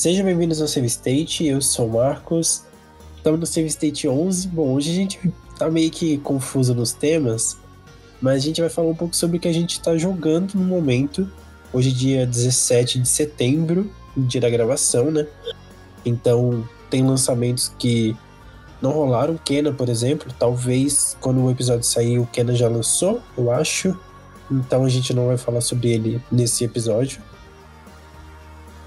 Sejam bem-vindos ao Save State, eu sou o Marcos. Estamos no Save State 11. Bom, hoje a gente tá meio que confuso nos temas, mas a gente vai falar um pouco sobre o que a gente está jogando no momento. Hoje é dia 17 de setembro, dia da gravação, né? Então, tem lançamentos que não rolaram. Kena, por exemplo, talvez quando o episódio sair, o Kena já lançou, eu acho. Então a gente não vai falar sobre ele nesse episódio.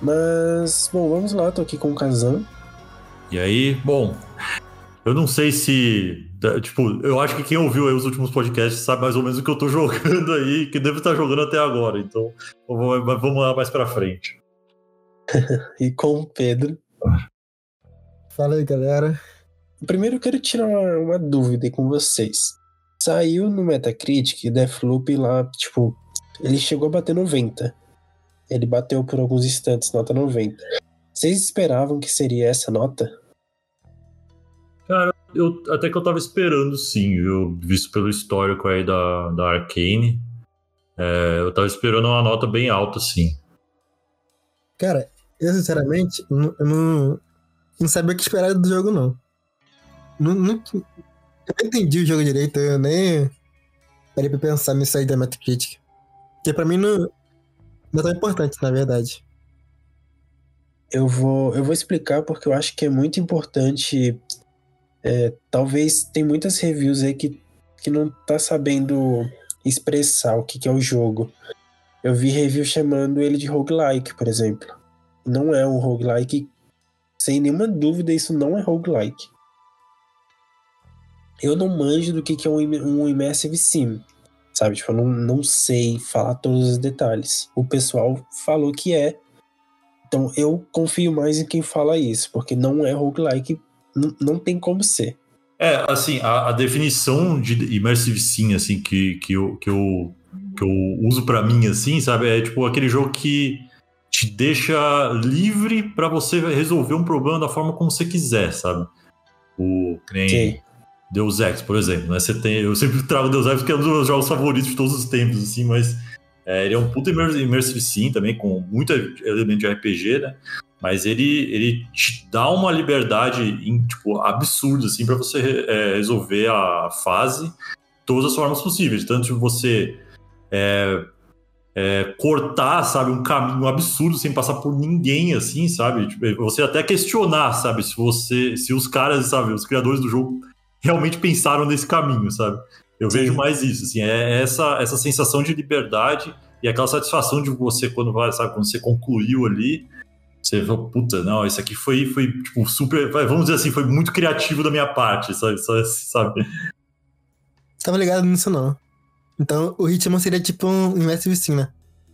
Mas, bom, vamos lá, tô aqui com o Kazan. E aí, bom, eu não sei se. Tipo, eu acho que quem ouviu aí os últimos podcasts sabe mais ou menos o que eu tô jogando aí, que devo estar jogando até agora. Então, vamos lá mais pra frente. e com o Pedro. Fala aí, galera. Primeiro eu quero tirar uma, uma dúvida aí com vocês. Saiu no Metacritic Deathloop lá, tipo, ele chegou a bater 90. Ele bateu por alguns instantes, nota 90. Vocês esperavam que seria essa nota? Cara, eu, até que eu tava esperando sim, viu? Visto pelo histórico aí da, da Arcane. É, eu tava esperando uma nota bem alta, sim. Cara, eu sinceramente, eu não, não sabia o que esperar do jogo, não. Não, não, eu não entendi o jogo direito, eu nem parei pra pensar nisso aí da Metacritic. Porque pra mim não, não é tão importante, na verdade. Eu vou, eu vou explicar porque eu acho que é muito importante. É, talvez tem muitas reviews aí que, que não tá sabendo expressar o que, que é o jogo. Eu vi review chamando ele de roguelike, por exemplo. Não é um roguelike. Sem nenhuma dúvida, isso não é roguelike. Eu não manjo do que, que é um, um Immersive Sim. Sabe? Tipo, eu não, não sei falar todos os detalhes. O pessoal falou que é. Então eu confio mais em quem fala isso, porque não é roguelike, não, não tem como ser. É, assim, a, a definição de Immersive Sim, assim, que, que, eu, que, eu, que eu uso para mim, assim, sabe? É tipo aquele jogo que te deixa livre para você resolver um problema da forma como você quiser, sabe? O, nem. Deus Ex, por exemplo, né? Você tem, eu sempre trago Deus Ex porque é um dos meus jogos favoritos de todos os tempos, assim, mas é, ele é um puta immersive sim também, com muito elemento de RPG, né? Mas ele, ele te dá uma liberdade em, tipo, absurda, assim, para você é, resolver a fase todas as formas possíveis. Tanto de você é, é, cortar, sabe, um caminho absurdo sem passar por ninguém, assim, sabe? Tipo, você até questionar, sabe, se você, se os caras, sabe, os criadores do jogo realmente pensaram nesse caminho, sabe? Eu Sim. vejo mais isso, assim, é essa, essa sensação de liberdade e aquela satisfação de você quando vai, sabe, quando você concluiu ali, você fala, puta, não, isso aqui foi, foi tipo, super, vamos dizer assim, foi muito criativo da minha parte, sabe? sabe? Tava ligado nisso não. Então o ritmo seria tipo um Immersive Sim, né?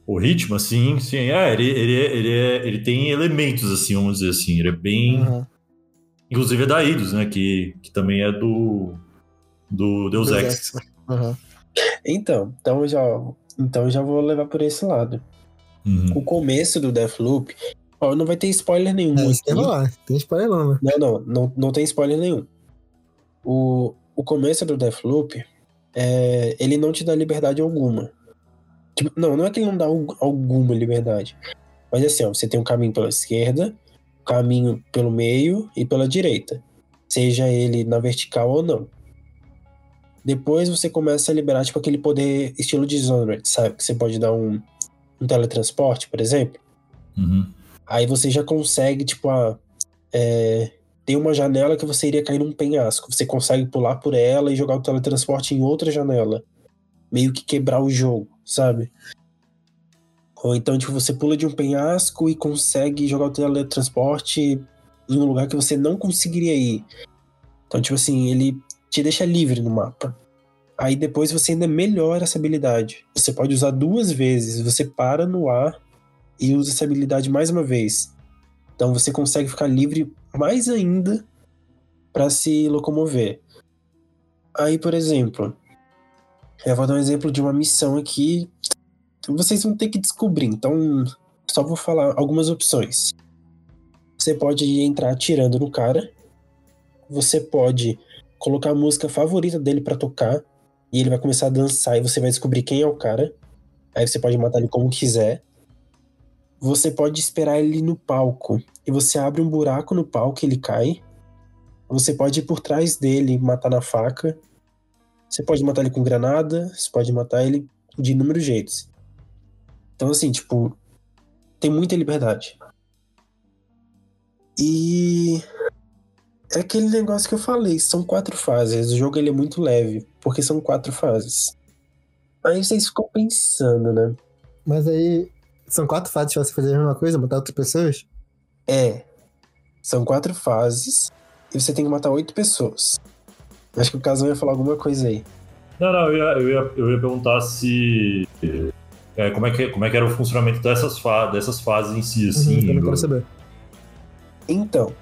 O ritmo, sim, sim. É, ele, ele, ele, é, ele tem elementos, assim, vamos dizer assim. Ele é bem. Uhum. Inclusive é da Eidos, né? Que, que também é do, do Deus, Deus Ex. Ex. Uhum. Então, então já, então já vou levar por esse lado. Uhum. O começo do Deathloop. Ó, não vai ter spoiler nenhum. É, tem lá, tem spoiler não, né? Não, não, não, não tem spoiler nenhum. O, o começo do Deathloop, é, ele não te dá liberdade alguma. Tipo, não, não é que ele não dá alguma liberdade. Mas assim, ó, você tem um caminho pela esquerda, caminho pelo meio e pela direita, seja ele na vertical ou não. Depois você começa a liberar tipo aquele poder estilo Dishonored, sabe? Que você pode dar um, um teletransporte, por exemplo. Uhum. Aí você já consegue, tipo, a, é, tem uma janela que você iria cair num penhasco. Você consegue pular por ela e jogar o teletransporte em outra janela. Meio que quebrar o jogo, sabe? Ou então, tipo, você pula de um penhasco e consegue jogar o teletransporte em um lugar que você não conseguiria ir. Então, tipo assim, ele te deixa livre no mapa. Aí depois você ainda melhora essa habilidade. Você pode usar duas vezes. Você para no ar e usa essa habilidade mais uma vez. Então você consegue ficar livre mais ainda para se locomover. Aí, por exemplo, eu vou dar um exemplo de uma missão aqui vocês vão ter que descobrir. Então, só vou falar algumas opções. Você pode entrar atirando no cara. Você pode colocar a música favorita dele para tocar. E ele vai começar a dançar e você vai descobrir quem é o cara. Aí você pode matar ele como quiser. você pode esperar ele no palco. E você abre um buraco no palco e ele cai. Você pode ir por trás dele matar na faca. Você pode matar ele com granada. Você pode matar ele de inúmeros jeitos. Então, assim, tipo, tem muita liberdade. E é aquele negócio que eu falei, são quatro fases. O jogo ele é muito leve, porque são quatro fases. Aí vocês ficam pensando, né? Mas aí, são quatro fases pra você fazer a mesma coisa, matar outras pessoas? É. São quatro fases e você tem que matar oito pessoas. Acho que o Casão ia falar alguma coisa aí. Não, não, eu ia, eu ia, eu ia perguntar se. É, como, é que, como é que era o funcionamento dessas, fa dessas fases em si, assim. Uhum, eu não quero saber. Então,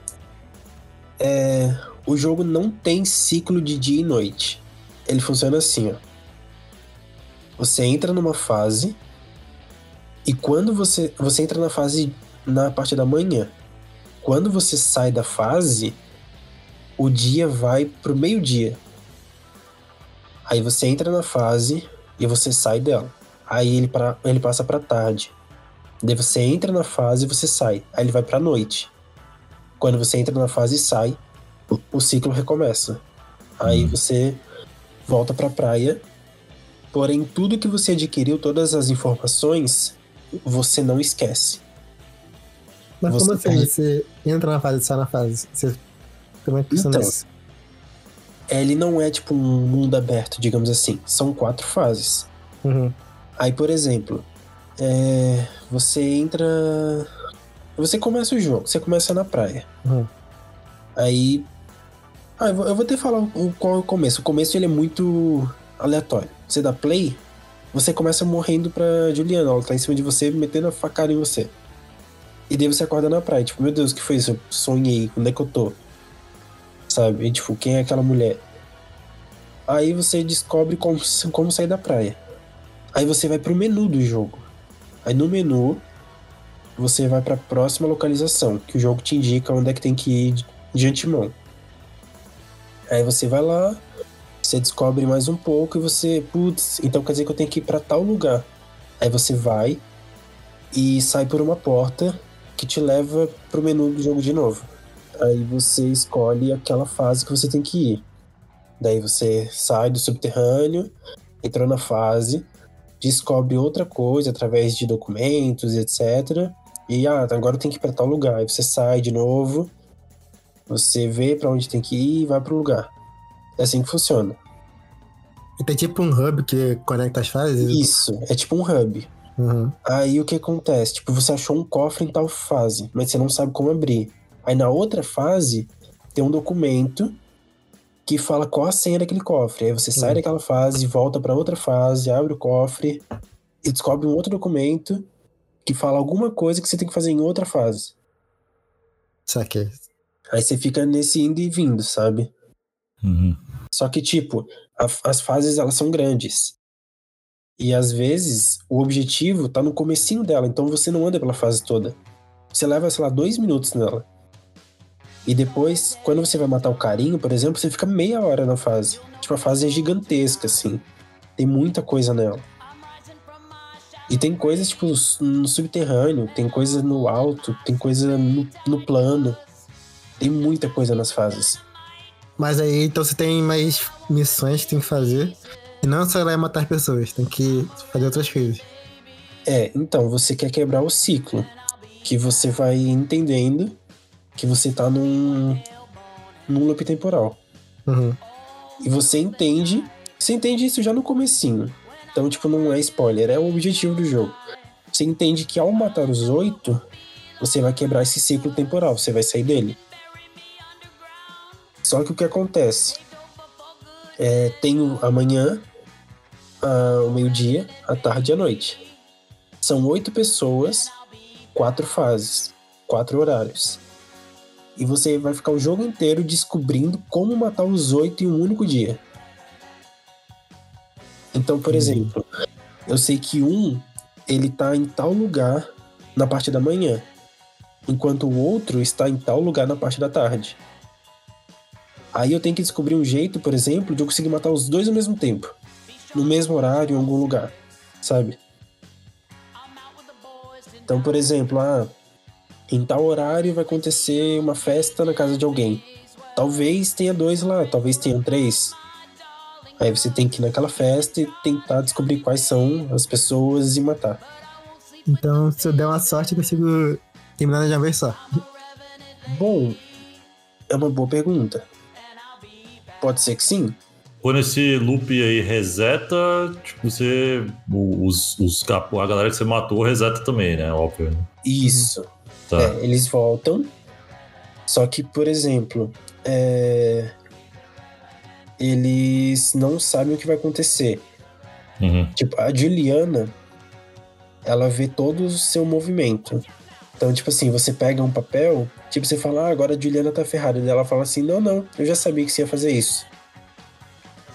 é, o jogo não tem ciclo de dia e noite. Ele funciona assim, ó. Você entra numa fase e quando você você entra na fase na parte da manhã. Quando você sai da fase, o dia vai pro meio-dia. Aí você entra na fase e você sai dela. Aí ele, pra, ele passa pra tarde. Daí você entra na fase e você sai. Aí ele vai pra noite. Quando você entra na fase e sai, o, o ciclo recomeça. Aí Hum. você volta pra praia. Porém, tudo que você adquiriu, todas as informações, você não esquece. Mas Você como assim? perde- Você entra na fase e sai na fase? Você... Como é que funciona Então, isso? Ele não é tipo um mundo aberto, digamos assim. São quatro fases. Uhum. Aí, por exemplo, é, você entra. Você começa o jogo, você começa na praia. Uhum. Aí. Ah, eu vou, eu vou até falar o, qual é o começo. O começo ele é muito aleatório. Você dá play, você começa morrendo pra Juliana. Ela tá em cima de você, metendo a facada em você. E daí você acorda na praia. Tipo, meu Deus, o que foi isso? Eu sonhei, onde é que eu tô? Sabe? E, tipo, quem é aquela mulher? Aí você descobre como, como sair da praia. Aí você vai pro menu do jogo. Aí no menu você vai pra próxima localização, que o jogo te indica onde é que tem que ir de- antemão. Aí você vai lá, você descobre mais um pouco e você, putz, então quer dizer que eu tenho que ir pra tal lugar. Aí você vai e sai por uma porta que te leva pro menu do jogo de novo. Aí você escolhe aquela fase que você tem que ir. Daí você sai do subterrâneo, entrou na fase, descobre outra coisa através de documentos, etc. E ah, agora tem que ir pra tal lugar. Aí você sai de novo, você vê pra onde tem que ir e vai pro lugar. É assim que funciona. E tem tipo um hub que conecta as fases? Isso, é tipo um hub. Uhum. Aí o que acontece? Tipo, você achou um cofre em tal fase, mas você não sabe como abrir. Aí na outra fase, tem um documento que fala qual a senha daquele cofre. Aí você sai Uhum. daquela fase, volta pra outra fase, abre o cofre e descobre um outro documento que fala alguma coisa que você tem que fazer em outra fase. Saquei. Aí você fica nesse indo e vindo, sabe? Uhum. Só que, tipo, a- as fases elas são grandes. E às vezes o objetivo tá no comecinho dela, então você não anda pela fase toda. Você leva, sei lá, dois minutos nela. E depois, quando você vai matar o carinho, por exemplo, você fica meia hora na fase. Tipo, a fase é gigantesca, assim. Tem muita coisa nela. E tem coisas, tipo, no subterrâneo, tem coisa no alto, tem coisa no, no plano. Tem muita coisa nas fases. Mas aí, então você tem mais missões que tem que fazer. E não só lá e matar pessoas, tem que fazer outras coisas. É, então, você quer quebrar o ciclo. Que você vai entendendo que você tá num, num loop temporal. Uhum. E você entende. Você entende isso já no comecinho. Então, tipo, não é spoiler, é o objetivo do jogo. Você entende que ao matar os oito, você vai quebrar esse ciclo temporal, você vai sair dele. Só que o que acontece? É, tem amanhã, a- o meio-dia, a tarde e a noite. São oito pessoas, quatro fases, quatro horários. E você vai ficar o jogo inteiro descobrindo como matar os oito em um único dia. Então, por Entendi. exemplo, eu sei que um ele tá em tal lugar na parte da manhã, enquanto o outro está em tal lugar na parte da tarde. Aí eu tenho que descobrir um jeito, por exemplo, de eu conseguir matar os dois ao mesmo tempo, no mesmo horário, em algum lugar, sabe? Então, por exemplo, ah, em tal horário vai acontecer uma festa na casa de alguém. Talvez tenha dois lá, talvez tenham três. Aí você tem que ir naquela festa e tentar descobrir quais são as pessoas e matar. Então, se eu der uma sorte, eu consigo terminar de uma vez só. Bom, é uma boa pergunta. Pode ser que sim. Quando esse loop aí reseta, tipo, você. Os, os, a galera que você matou reseta também, né? Óbvio. Né? Isso. Tá. É, eles voltam. Só que, por exemplo, é... eles não sabem o que vai acontecer. Uhum. Tipo, a Juliana, ela vê todo o seu movimento. Então, tipo assim, você pega um papel, tipo, você fala, ah, agora a Juliana tá ferrada. E ela fala assim, não, não, eu já sabia que você ia fazer isso.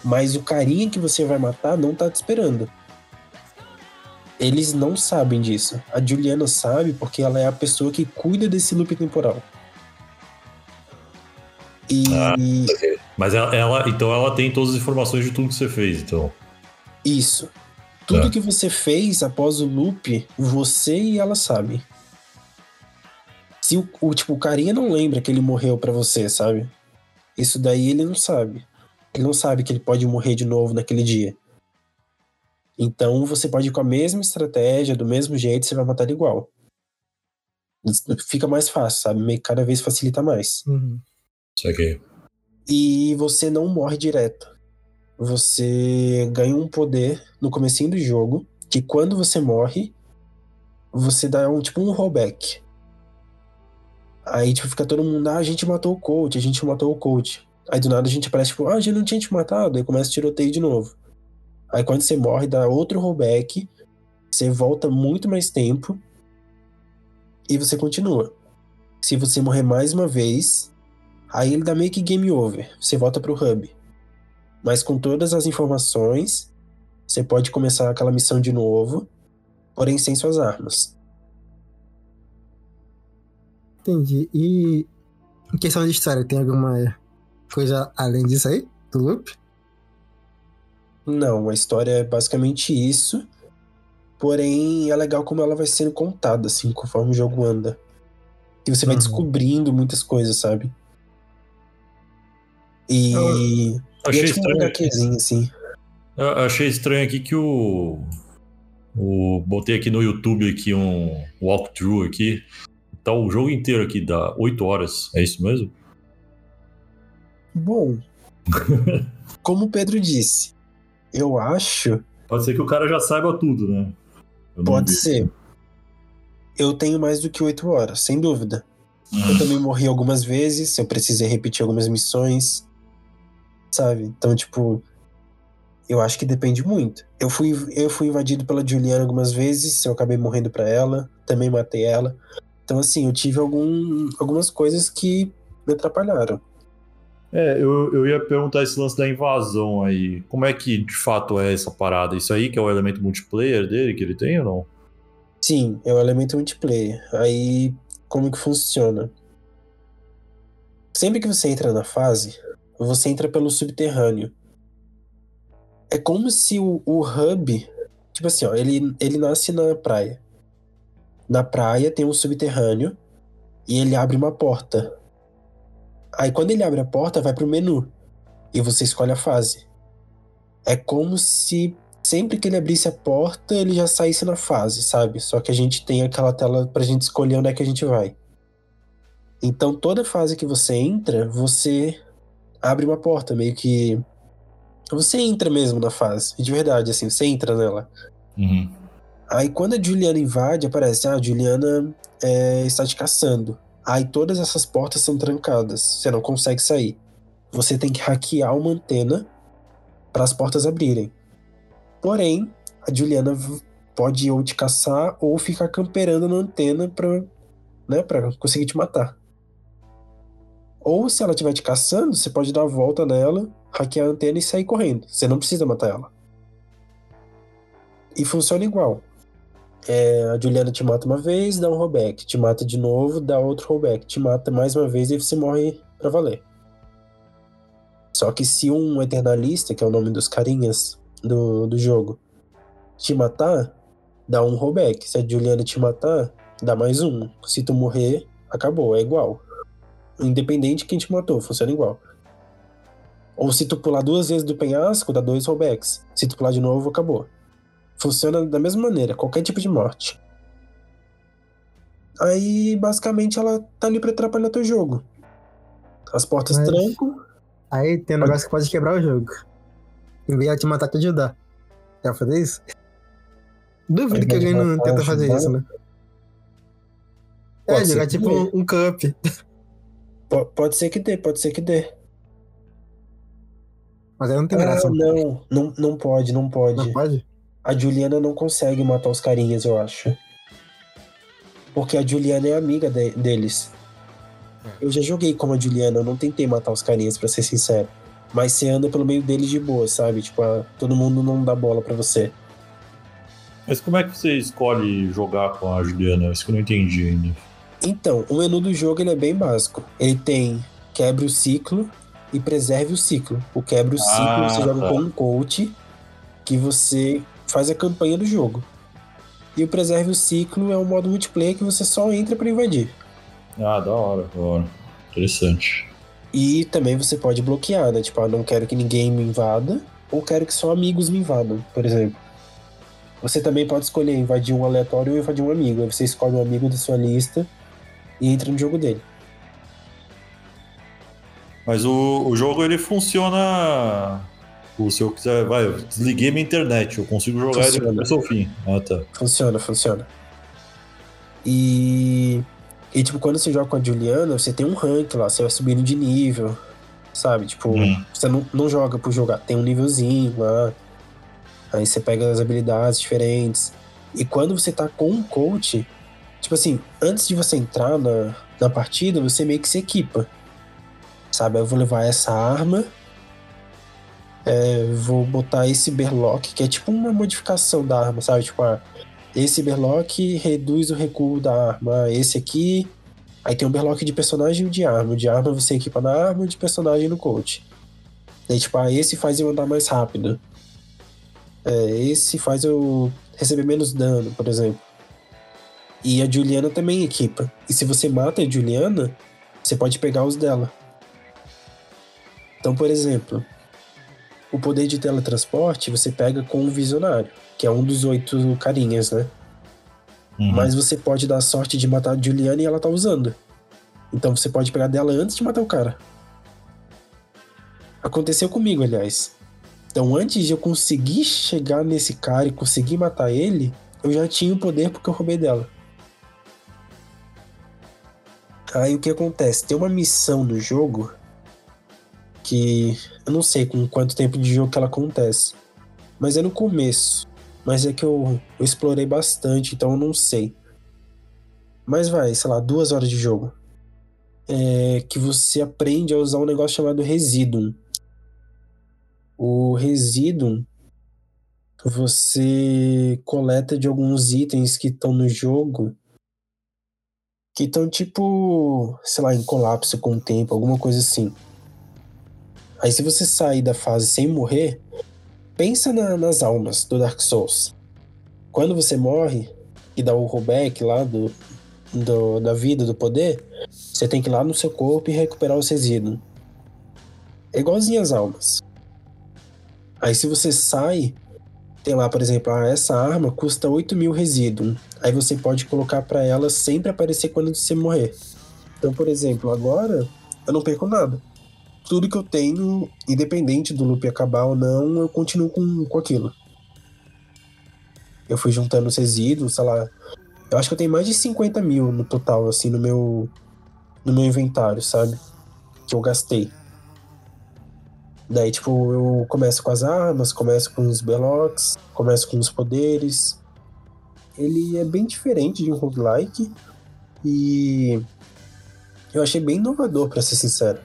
Mas o carinha que você vai matar não tá te esperando. Eles não sabem disso. A Juliana sabe porque ela é a pessoa que cuida desse loop temporal. E. Ah. Mas ela, ela, então ela tem todas as informações de tudo que você fez, então. Isso. Tudo é. que você fez após o loop, você e ela sabem. Se o, o, tipo, o carinha não lembra que ele morreu para você, sabe? Isso daí ele não sabe. Ele não sabe que ele pode morrer de novo naquele dia. Então você pode ir com a mesma estratégia, do mesmo jeito, você vai matar ele igual. Fica mais fácil, sabe? Cada vez facilita mais. Uhum. Isso aqui. E você não morre direto. Você ganha um poder no comecinho do jogo, que quando você morre, você dá um tipo um rollback. Aí tipo, fica todo mundo, ah, a gente matou o coach, a gente matou o coach. Aí do nada a gente aparece, tipo, ah, a gente não tinha te matado. Aí começa o tiroteio de novo. Aí quando você morre, dá outro rollback. Você volta muito mais tempo. E você continua. Se você morrer mais uma vez, aí ele dá meio que game over. Você volta pro hub. Mas com todas as informações, você pode começar aquela missão de novo, porém sem suas armas. Entendi. E em questão de história, tem alguma coisa além disso aí? Do loop? Não, a história é basicamente isso. Porém, é legal como ela vai sendo contada, assim, conforme o jogo anda. E você vai uhum. descobrindo muitas coisas, sabe? E. Eu achei tipo estranho. Um assim. Eu achei estranho aqui que o. o botei aqui no YouTube aqui um walkthrough aqui. Tá o jogo inteiro aqui, dá 8 horas. É isso mesmo? Bom, como o Pedro disse, eu acho. Pode ser que o cara já saiba tudo, né? Pode vi. ser. Eu tenho mais do que oito horas, sem dúvida. Eu também morri algumas vezes, eu precisei repetir algumas missões. Sabe? Então, tipo. Eu acho que depende muito. Eu fui, eu fui invadido pela Juliana algumas vezes, eu acabei morrendo para ela, também matei ela. Então, assim, eu tive algum, algumas coisas que me atrapalharam. É, eu, eu ia perguntar esse lance da invasão aí. Como é que de fato é essa parada? Isso aí que é o elemento multiplayer dele que ele tem ou não? Sim, é o elemento multiplayer. Aí, como que funciona? Sempre que você entra na fase, você entra pelo subterrâneo. É como se o, o hub. Tipo assim, ó, ele, ele nasce na praia. Na praia tem um subterrâneo e ele abre uma porta Aí quando ele abre a porta, vai pro menu. E você escolhe a fase. É como se sempre que ele abrisse a porta, ele já saísse na fase, sabe? Só que a gente tem aquela tela pra gente escolher onde é que a gente vai. Então toda fase que você entra, você abre uma porta, meio que. Você entra mesmo na fase. De verdade, assim, você entra nela. Uhum. Aí quando a Juliana invade, aparece, ah, a Juliana é, está te caçando. Aí todas essas portas são trancadas, você não consegue sair. Você tem que hackear uma antena para as portas abrirem. Porém, a Juliana pode ou te caçar ou ficar camperando na antena para né, conseguir te matar. Ou se ela estiver te caçando, você pode dar a volta nela, hackear a antena e sair correndo. Você não precisa matar ela. E funciona igual. É, a Juliana te mata uma vez, dá um rollback. Te mata de novo, dá outro rollback. Te mata mais uma vez e você morre pra valer. Só que se um Eternalista, que é o nome dos carinhas do, do jogo, te matar, dá um rollback. Se a Juliana te matar, dá mais um. Se tu morrer, acabou, é igual. Independente de quem te matou, funciona igual. Ou se tu pular duas vezes do penhasco, dá dois rollbacks. Se tu pular de novo, acabou. Funciona da mesma maneira, qualquer tipo de morte. Aí, basicamente, ela tá ali pra atrapalhar teu jogo. As portas Mas- trancam. Aí tem um negócio que pode quebrar o jogo. Em vez de te matar, te ajudar. Quer fazer isso? Duvido que alguém não tenta fazer ajudar? isso, né? É, Pode ser jogar tipo dê. um, um cup. Po- Pode ser que dê, pode ser que dê. Mas aí não tem Ah, graça. não, não, não pode, não pode. Não pode? A Juliana não consegue matar os carinhas, eu acho. Porque a Juliana é amiga de- deles. Eu já joguei como a Juliana, eu não tentei matar os carinhas, pra ser sincero. Mas você anda pelo meio deles de boa, sabe? Tipo, ah, todo mundo não dá bola pra você. Mas como é que você escolhe jogar com a Juliana? Isso que eu não entendi ainda. Então, o menu do jogo ele é bem básico. Ele tem quebre o ciclo e preserve o ciclo. O quebre o ciclo Ah, você joga tá. com um coach que você faz a campanha do jogo. E o preserve o ciclo é um modo multiplayer que você só entra pra invadir. Ah, da hora, da hora. Interessante. E também você pode bloquear, né? Tipo, ah, não quero que ninguém me invada, ou quero que só amigos me invadam, por exemplo. Você também pode escolher invadir um aleatório ou invadir um amigo. Aí você escolhe um amigo da sua lista e entra no jogo dele. Mas o, o jogo ele funciona. O- Se eu quiser, vai, eu desliguei minha internet, eu consigo jogar ele Funciona. começo ao fim. Ah, tá. Funciona, funciona. E. E, tipo, quando você joga com a Juliana, você tem um rank lá, você vai subindo de nível, sabe? Tipo, Hum. você não, não joga por jogar, tem um nívelzinho lá. Aí você pega as habilidades diferentes. E quando você tá com um coach, tipo assim, antes de você entrar na, na partida, você meio que se equipa. Sabe? Eu vou levar essa arma. É, vou botar esse berlock, que é tipo uma modificação da arma, sabe? Tipo, ah, esse berlock reduz o recuo da arma. Esse aqui. Aí tem um berlock de personagem e de arma. De arma você equipa na arma, de personagem no coach. Daí, tipo, ah, esse faz eu andar mais rápido. É, esse faz eu receber menos dano, por exemplo. E a Juliana também equipa. E se você mata a Juliana, você pode pegar os dela. Então, por exemplo, o poder de teletransporte você pega com o Visionário, que é um dos oito carinhas, né? Uhum. Mas você pode dar a sorte de matar a Juliana e ela tá usando. Então você pode pegar dela antes de matar o cara. Aconteceu comigo, aliás. Então antes de eu conseguir chegar nesse cara e conseguir matar ele, eu já tinha o poder porque eu roubei dela. Aí o que acontece? Tem uma missão no jogo que eu não sei com quanto tempo de jogo que ela acontece. Mas é no começo. Mas é que eu, eu explorei bastante, então eu não sei. Mas vai, sei lá, duas horas de jogo. É que você aprende a usar um negócio chamado Residuum. O Residuum você coleta de alguns itens que estão no jogo que estão tipo, sei lá, em colapso com o tempo, alguma coisa assim. Aí se você sair da fase sem morrer, pensa na- nas almas do Dark Souls. Quando você morre e dá o rollback lá do, do- da vida, do poder, você tem que ir lá no seu corpo e recuperar os resíduos. É igualzinho as almas. Aí se você sai, tem lá, por exemplo, ah, essa arma custa 8 mil resíduos. Aí você pode colocar pra ela sempre aparecer quando você morrer. Então, por exemplo, agora eu não perco nada. Tudo que eu tenho, independente do loop acabar ou não, eu continuo com, com aquilo. Eu fui juntando os resíduos, sei lá. Eu acho que eu tenho mais de 50 mil no total, assim, no meu, no meu inventário, sabe? Que eu gastei. Daí, tipo, eu começo com as armas, começo com os belocks, começo com os poderes. Ele é bem diferente de um roguelike e eu achei bem inovador, pra ser sincero.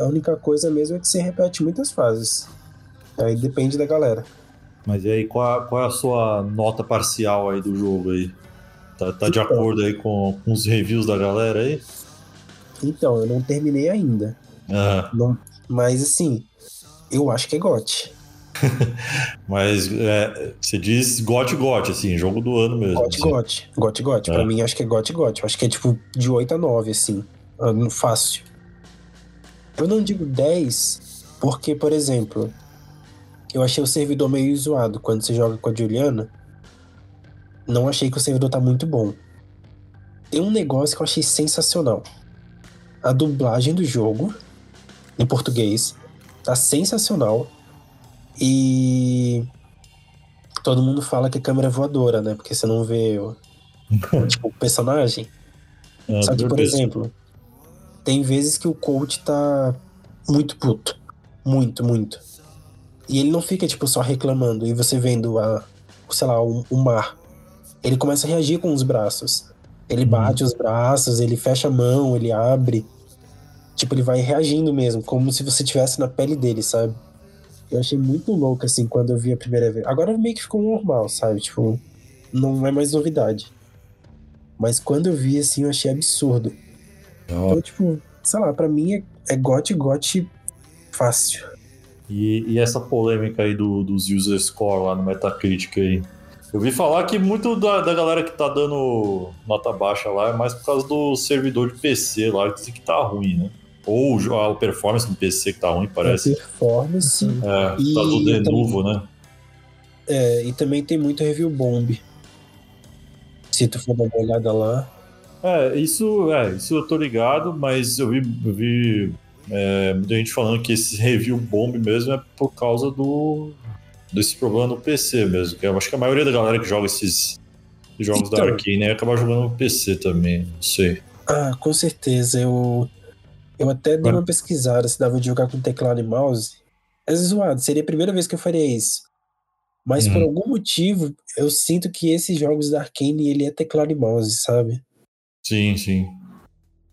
A única coisa mesmo é que você repete muitas fases. Aí depende da galera. Mas e aí, qual, qual é a sua nota parcial aí do jogo aí? Tá, tá de Então. acordo aí com, com os reviews da galera aí? Então, eu não terminei ainda. Ah, Não, mas assim, eu acho que é GOT. Mas é, você diz gote gote, assim, jogo do ano mesmo. Gote assim. gote. Gote gote. É. Pra mim, acho que é gote. Eu Acho que é tipo de 8 a 9, assim. Fácil. Eu não digo 10, porque, por exemplo, eu achei o servidor meio zoado quando você joga com a Juliana. Não achei que o servidor tá muito bom. Tem um negócio que eu achei sensacional. A dublagem do jogo, em português, tá sensacional. E todo mundo fala que a câmera é voadora, né? Porque você não vê o, tipo, o personagem. Ah, Só que, por exemplo, tem vezes que o coach tá muito puto. Muito, muito. E ele não fica, tipo, só reclamando. E você vendo a, sei lá, o, o mar. Ele começa a reagir com os braços. Ele Uhum. bate os braços, ele fecha a mão, ele abre. Tipo, ele vai reagindo mesmo, como se você tivesse na pele dele, sabe? Eu achei muito louco, assim, quando eu vi a primeira vez. Agora meio que ficou normal, sabe? Tipo, não é mais novidade. Mas quando eu vi, assim, eu achei absurdo. Então, tipo, sei lá, pra mim é, é gote, gote fácil. E, e essa polêmica aí do, dos user score lá no Metacritic aí. Eu vi falar que muito da, da galera que tá dando nota baixa lá é mais por causa do servidor de PC lá, que dizem que tá ruim, né? Ou a performance do PC que tá ruim, parece. Performance. É, E tá do também- Denuvo, né? É, e também tem muito review bomb. Se tu for dar uma olhada lá. É, isso, é, isso eu tô ligado, mas eu vi, eu vi é, muita gente falando que esse review bomb mesmo é por causa do desse problema no PC mesmo. Que eu acho que a maioria da galera que joga esses jogos da Então. Arkane né, acaba jogando no PC também, não sei. Ah, com certeza. Eu, eu até dei uma pesquisada se dava de jogar com teclado e mouse. É zoado, seria a primeira vez que eu faria isso. Mas por Uhum. algum motivo, eu sinto que esses jogos da Arkane, ele é teclado e mouse, sabe? Sim, sim.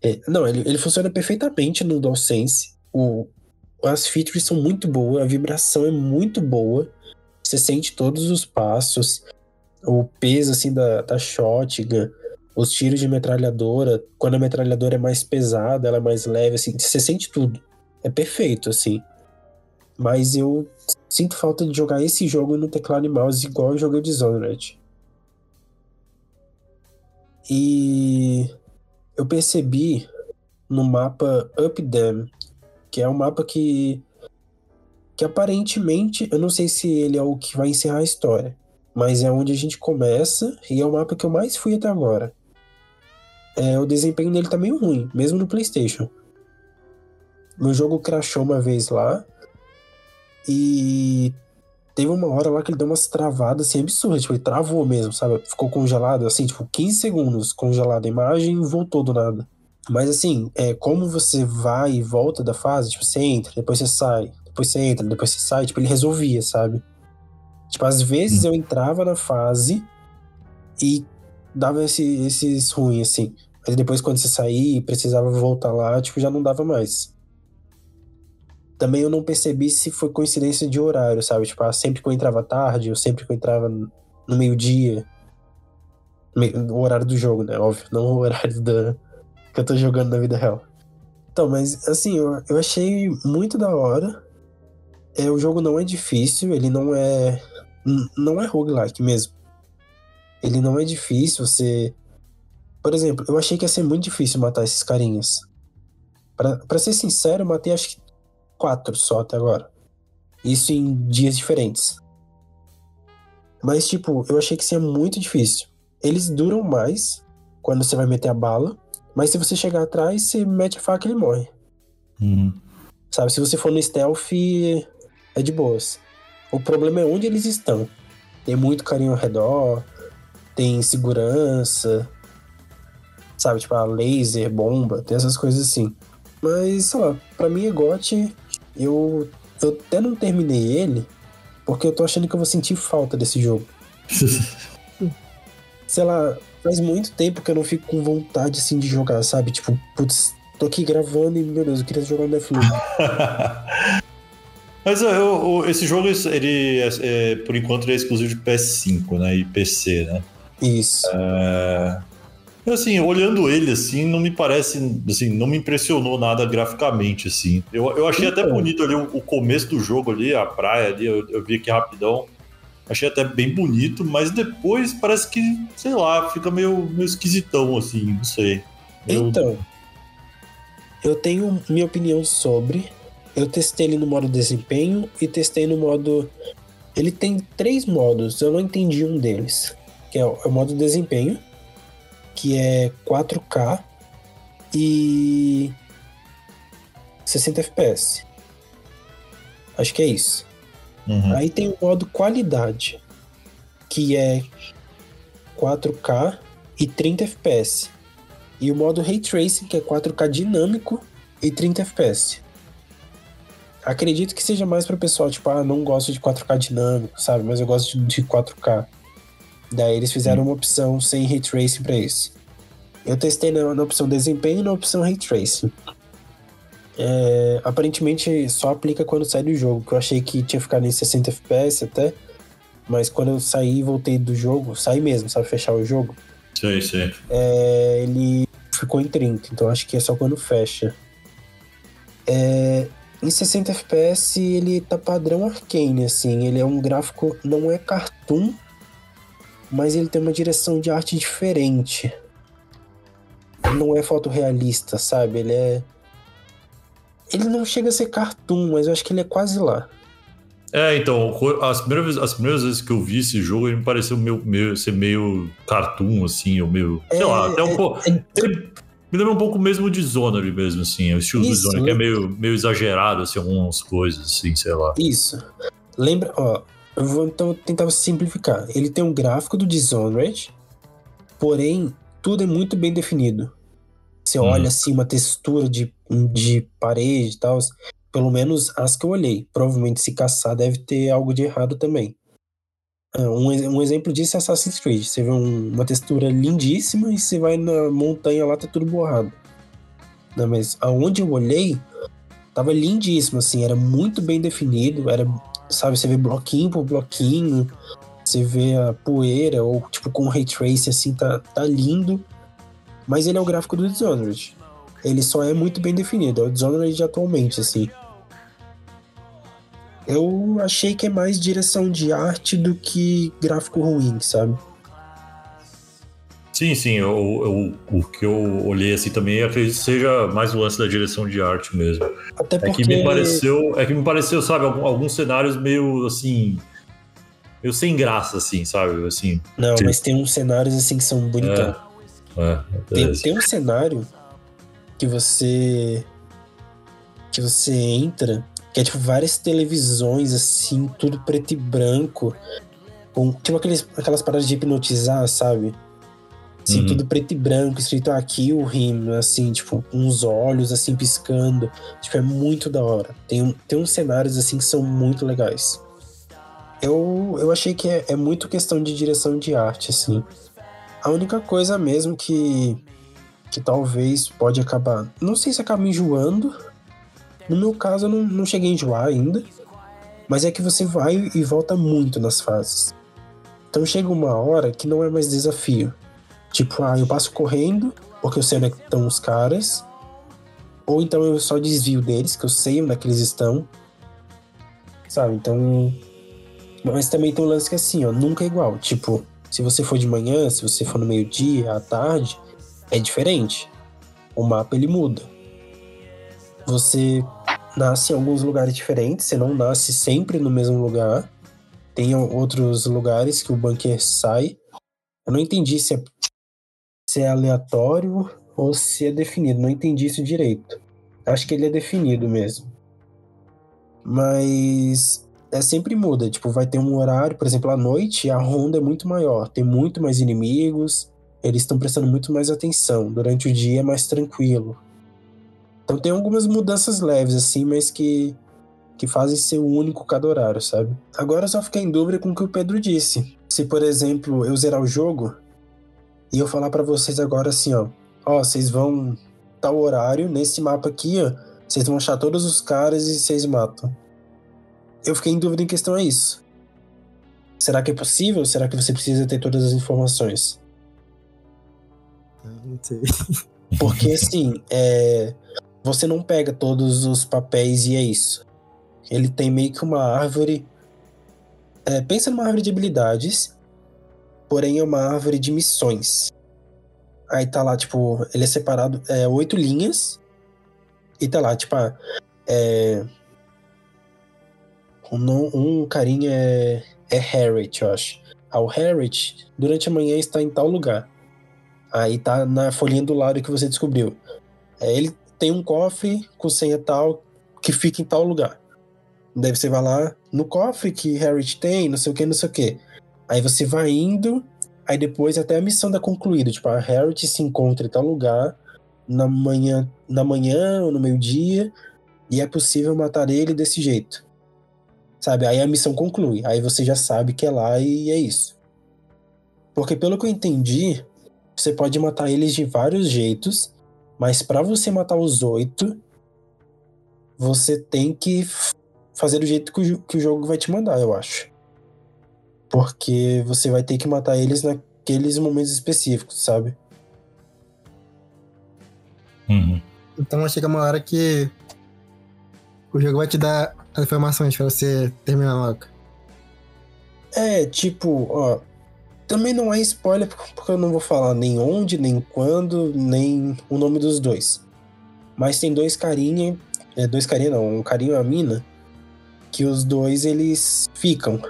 É, não, ele, ele funciona perfeitamente no DualSense. O, as features são muito boas, a vibração é muito boa. Você sente todos os passos, o peso assim da, da shotgun, os tiros de metralhadora. Quando a metralhadora é mais pesada, ela é mais leve, assim, você sente tudo. É perfeito, assim. Mas eu sinto falta de jogar esse jogo no teclado e mouse igual eu joguei Dishonored. E eu percebi no mapa Up Dam, que é um mapa que que aparentemente, eu não sei se ele é o que vai encerrar a história, mas é onde a gente começa e é o mapa que eu mais fui até agora. É, o desempenho dele tá meio ruim, mesmo no PlayStation. Meu jogo crashou uma vez lá e teve uma hora lá que ele deu umas travadas assim absurdas, tipo, ele travou mesmo, sabe? Ficou congelado, assim, tipo, 15 segundos congelado a imagem e voltou do nada. Mas assim, é, como você vai e volta da fase, tipo, você entra, depois você sai, depois você entra, depois você sai, tipo, ele resolvia, sabe? Tipo, às vezes eu entrava na fase e dava esse, esses ruins, assim. Mas depois, quando você saía e precisava voltar lá, tipo, já não dava mais. Também eu não percebi se foi coincidência de horário, sabe? Tipo, ah, sempre que eu entrava tarde, ou sempre que eu entrava no meio-dia. Me- O horário do jogo, né? Óbvio, não o horário da, que eu tô jogando na vida real. Então, mas assim, eu, eu achei muito da hora. É, o jogo não é difícil, ele não é. Não é roguelike mesmo. Ele não é difícil, você. Por exemplo, eu achei que ia ser muito difícil matar esses carinhas. Pra, pra ser sincero, eu matei acho que quatro só até agora. Isso em dias diferentes. Mas, tipo, eu achei que seria muito difícil. Eles duram mais quando você vai meter a bala. Mas se você chegar atrás, você mete a faca e ele morre. Uhum. Sabe? Se você for no stealth, é de boas. O problema é onde eles estão. Tem muito carinho ao redor, tem segurança, sabe? Tipo, a laser, bomba, tem essas coisas assim. Mas, sei lá, pra mim é GOT. Eu, eu até não terminei ele, porque eu tô achando que eu vou sentir falta desse jogo. Sei lá, faz muito tempo que eu não fico com vontade, assim, de jogar, sabe? Tipo, putz, tô aqui gravando e, meu Deus, eu queria jogar no Deathloop. Mas eu- eu- esse jogo, ele é, é, por enquanto, ele é exclusivo de PS5, né? E PC, né? Isso. É, Assim, olhando ele assim, não me parece, assim, não me impressionou nada graficamente, assim. Eu, eu achei até Então. bonito ali o, o começo do jogo ali, a praia ali, eu, eu vi aqui rapidão. Achei até bem bonito, mas depois parece que, sei lá, fica meio, meio esquisitão, assim, não sei. Eu- Então, eu tenho minha opinião sobre. Eu testei ele no modo desempenho e testei no modo. Ele tem três modos, eu não entendi um deles. Que é o, é o modo desempenho, que é 4K e 60 FPS. Acho que é isso. Uhum. Aí tem o modo qualidade, que é 4K e 30 FPS. E o modo Ray Tracing, que é 4K dinâmico e 30 FPS. Acredito que seja mais para o pessoal, tipo, ah, não gosto de 4K dinâmico, sabe? Mas eu gosto de, de 4K. Daí eles fizeram uma opção sem Ray Tracing para esse. Eu testei na, na opção desempenho e na opção Ray Tracing. É, aparentemente só aplica quando sai do jogo, que eu achei que tinha ficado em 60 FPS até. Mas quando eu saí e voltei do jogo, saí mesmo, sabe? Fechar o jogo, Sei, sei. é, ele ficou em 30, então acho que é só quando fecha. É, em 60 FPS ele tá padrão arcane, assim, ele é um gráfico, não é cartoon, mas ele tem uma direção de arte diferente. Não é fotorrealista, sabe? Ele é. Ele não chega a ser cartoon, mas eu acho que ele é quase lá. É, então, as primeiras, vezes- as primeiras vezes que eu vi esse jogo, ele me pareceu meio, meio- ser meio cartoon, assim, ou meio. Sei É, lá, até um é- pouco. é- Ele me lembra um pouco mesmo de Zonery mesmo, assim, o estilo Isso, do que é né? meio, meio exagerado, assim, algumas coisas, assim, sei lá. Isso. Lembra, ó, eu vou então tentar simplificar. Ele tem um gráfico do Dishonored, porém, tudo é muito bem definido. Você Hum. olha assim uma textura de, de parede e tal, pelo menos as que eu olhei. Provavelmente se caçar deve ter algo de errado também. Ah, Um, um exemplo disso é Assassin's Creed. Você vê um- uma textura lindíssima e você vai na montanha lá, tá tudo borrado. Não, mas aonde eu olhei, tava lindíssimo, assim, era muito bem definido, era, sabe, você vê bloquinho por bloquinho, você vê a poeira, ou tipo com ray tracing, assim, tá, tá lindo, mas ele é o gráfico do Dishonored. Ele só é muito bem definido, é o Dishonored atualmente, assim. Eu achei que é mais direção de arte do que gráfico ruim, sabe? Sim, sim, eu, eu- o que eu olhei assim também, acredito que seja mais o lance da direção de arte mesmo. Até É porque... que me pareceu, é que me pareceu, sabe, alguns cenários meio assim, meio sem graça, assim, sabe, assim. Não, Sim. mas tem uns cenários, assim, que são bonitão. É, Tem, beleza. tem um cenário que você. que você entra, que é tipo várias televisões, assim, tudo preto e branco. Com, tipo aqueles, aquelas paradas de hipnotizar, sabe? Assim, Uhum. tudo preto e branco, escrito aqui o rimo, assim, tipo, uns olhos assim piscando. Tipo, é muito da hora. Tem, tem uns cenários assim que são muito legais. Eu, eu achei que é, é muito questão de direção de arte, assim. A única coisa mesmo que, que talvez pode acabar. Não sei se acaba enjoando. No meu caso, eu não, não cheguei a enjoar ainda. Mas é que você vai e volta muito nas fases. Então chega uma hora que não é mais desafio. Tipo, ah, eu passo correndo, porque eu sei onde é estão os caras. Ou então eu só desvio deles, que eu sei onde é que eles estão. Sabe? Então. Mas também tem um lance que é assim, ó, nunca é igual. Tipo, se você for de manhã, se você for no meio-dia, à tarde, é diferente. O mapa ele muda. Você nasce em alguns lugares diferentes, você não nasce sempre no mesmo lugar. Tem outros lugares que o banqueiro sai. Eu não entendi se é, se é aleatório ou se é definido. Não entendi isso direito. Acho que ele é definido mesmo. Mas é sempre muda. Tipo, vai ter um horário, por exemplo, à noite, a ronda é muito maior, tem muito mais inimigos, eles estão prestando muito mais atenção. Durante o dia é mais tranquilo. Então tem algumas mudanças leves, assim, mas que, que fazem ser único cada horário, sabe? Agora eu só fiquei em dúvida com o que o Pedro disse. Se, por exemplo, eu zerar o jogo e eu falar pra vocês agora assim, ó, ó, vocês vão tal horário, nesse mapa aqui, ó, vocês vão achar todos os caras e vocês matam. Eu fiquei em dúvida em questão a isso. Será que é possível? Será que você precisa ter todas as informações? Não sei. Porque assim, é, você não pega todos os papéis e é isso. Ele tem meio que uma árvore. é, pensa numa árvore de habilidades, porém é uma árvore de missões. Aí tá lá, tipo, ele é separado é, oito linhas. E tá lá, tipo, ah, é. Um, um carinha é, é Harriet, eu acho. Ah, o Harriet, durante a manhã está em tal lugar. Aí tá na folhinha do lado que você descobriu. É, ele tem um cofre com senha tal que fica em tal lugar. Daí você vai lá no cofre que Harriet tem, não sei o que, não sei o que. Aí você vai indo, aí depois até a missão da concluída. Tipo, a Harriet se encontra em tal lugar na manhã, na manhã ou no meio-dia, e é possível matar ele desse jeito. Sabe? Aí a missão conclui. Aí você já sabe que é lá e é isso. Porque pelo que eu entendi, você pode matar eles de vários jeitos, mas pra você matar os oito, você tem que fazer do jeito que o jogo vai te mandar, eu acho. Porque você vai ter que matar eles naqueles momentos específicos, sabe? Uhum. Então vai chegar uma hora que o jogo vai te dar as informações pra você terminar logo. É, tipo, ó. Também não é spoiler, porque eu não vou falar nem onde, nem quando, nem o nome dos dois. Mas tem dois carinha. É, dois carinha não, um carinha e uma mina. Que os dois eles ficam.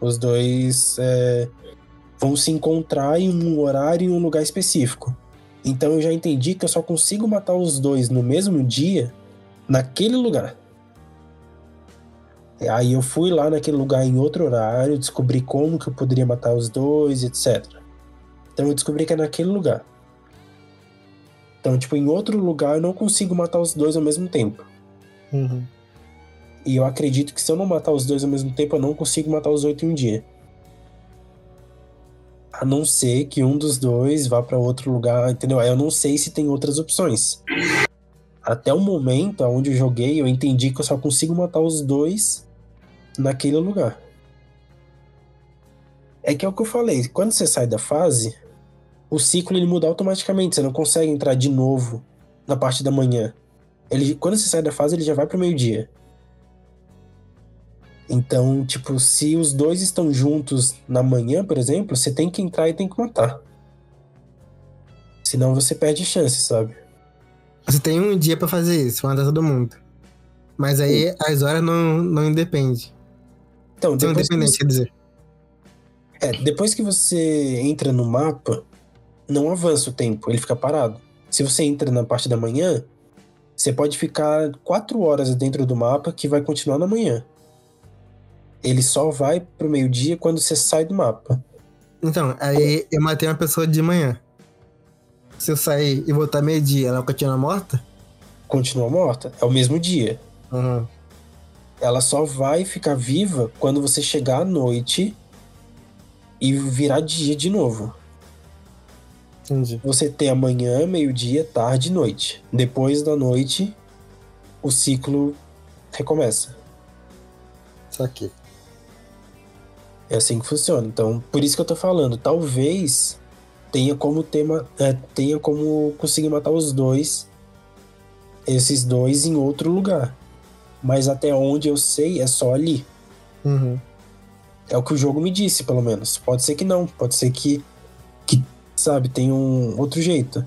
Os dois é, vão se encontrar em um horário e um lugar específico. Então eu já entendi que eu só consigo matar os dois no mesmo dia, naquele lugar. Aí eu fui lá naquele lugar em outro horário, descobri como que eu poderia matar os dois, etc. Então eu descobri que é naquele lugar. Então, tipo, em outro lugar eu não consigo matar os dois ao mesmo tempo. Uhum. E eu acredito que se eu não matar os dois ao mesmo tempo, eu não consigo matar os oito em um dia. A não ser que um dos dois vá pra outro lugar, entendeu? Aí eu não sei se tem outras opções. Até o momento onde eu joguei, eu entendi que eu só consigo matar os dois naquele lugar. É que é o que eu falei, quando você sai da fase, o ciclo ele muda automaticamente, você não consegue entrar de novo na parte da manhã. Ele, quando você sai da fase, ele já vai pro meio-dia. Então, tipo, se os dois estão juntos na manhã, por exemplo, você tem que entrar e tem que matar. Senão você perde chance, sabe? Você tem um dia pra fazer isso, matar todo mundo. Mas aí as horas não, não independem. Então, São depois que, independentes, você, quer dizer. é, depois que você entra no mapa, não avança o tempo, ele fica parado. Se você entra na parte da manhã, você pode ficar quatro horas dentro do mapa que vai continuar na manhã. Ele só vai pro meio-dia quando você sai do mapa. Então, aí eu matei uma pessoa de manhã. Se eu sair e voltar meio-dia, ela continua morta? Continua morta. É o mesmo dia. Uhum. Ela só vai ficar viva quando você chegar à noite e virar dia de novo. Entendi. Você tem amanhã, meio-dia, tarde e noite. Depois da noite, o ciclo recomeça. Só aqui. É assim que funciona. Então, por isso que eu tô falando, talvez tenha como tema, é, tenha como conseguir matar os dois, esses dois em outro lugar. Mas até onde eu sei é só ali. Uhum. É o que o jogo me disse, pelo menos. Pode ser que não, pode ser que, que sabe, tem um outro jeito.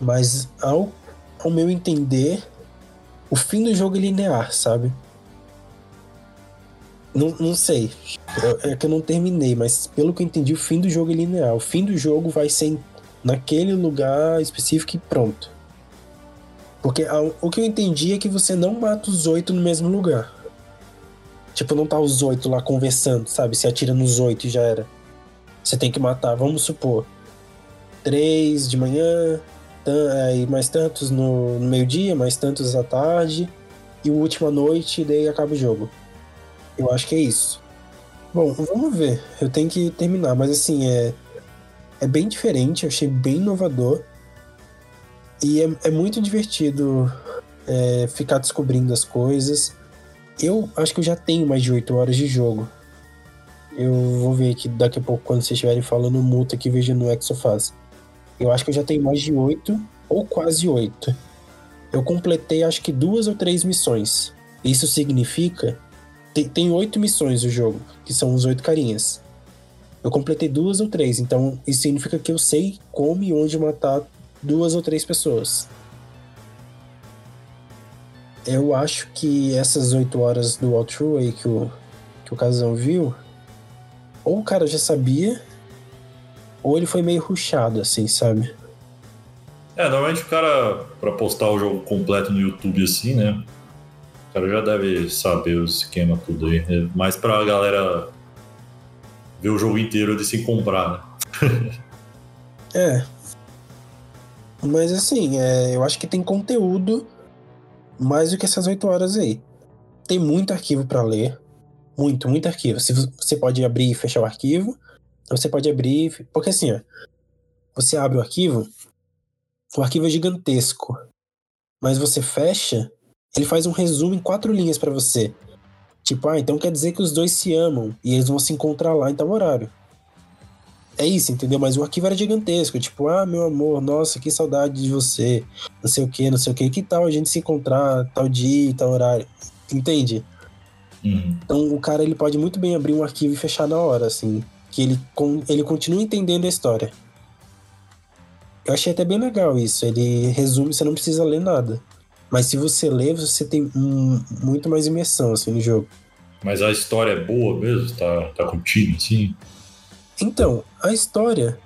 Mas ao, ao meu entender, o fim do jogo é linear, sabe? Não, não sei. É, é que eu não terminei, mas pelo que eu entendi, o fim do jogo é linear. O fim do jogo vai ser naquele lugar específico e pronto. Porque a- o que eu entendi é que você não mata os oito no mesmo lugar. Tipo, não tá os oito lá conversando, sabe? Se atira nos oito e já era. Você tem que matar, vamos supor, três de manhã, aí mais tantos no, no meio-dia, mais tantos à tarde, e o último à noite, e daí acaba o jogo. Eu acho que é isso. Bom, vamos ver. Eu tenho que terminar, mas assim, é, é bem diferente, eu achei bem inovador. E é, é muito divertido é, ficar descobrindo as coisas. Eu acho que eu já tenho mais de 8 horas de jogo. Eu vou ver aqui daqui a pouco, quando vocês estiverem falando, multa aqui, veja no Exofaz. Eu acho que eu já tenho mais de oito, ou quase oito. Eu completei acho que duas ou três missões. Isso significa. Tem, oito missões o jogo, que são os oito carinhas. Eu completei duas ou três, então isso significa que eu sei como e onde matar duas ou três pessoas. Eu acho que essas oito horas do walkthrough aí que o, que o Casão viu, ou o cara já sabia, ou ele foi meio ruchado, assim, sabe? É, normalmente o cara, pra postar o jogo completo no YouTube assim, né? O cara já deve saber o esquema tudo aí. É mais pra galera ver o jogo inteiro de sem comprar, né? É. Mas assim, é, eu acho que tem conteúdo mais do que essas oito horas aí. Tem muito arquivo para ler. Muito, muito arquivo. Se você pode abrir e fechar o arquivo. Você pode abrir. Porque assim, ó, você abre o arquivo, o arquivo é gigantesco. Mas você fecha, ele faz um resumo em quatro linhas para você. Tipo, ah, então quer dizer que os dois se amam e eles vão se encontrar lá em tal horário. É isso, entendeu? Mas o arquivo era gigantesco. Tipo, ah, meu amor, nossa, que saudade de você. Não sei o que, não sei o que. Que tal a gente se encontrar tal dia, tal horário? Entende? Uhum. Então o cara ele pode muito bem abrir um arquivo e fechar na hora, assim. Que ele, ele continua entendendo a história. Eu achei até bem legal isso. Ele resume, você não precisa ler nada. Mas se você lê, você tem um, muito mais imersão assim, no jogo. Mas a história é boa mesmo? Tá, tá contigo, assim? Então, a história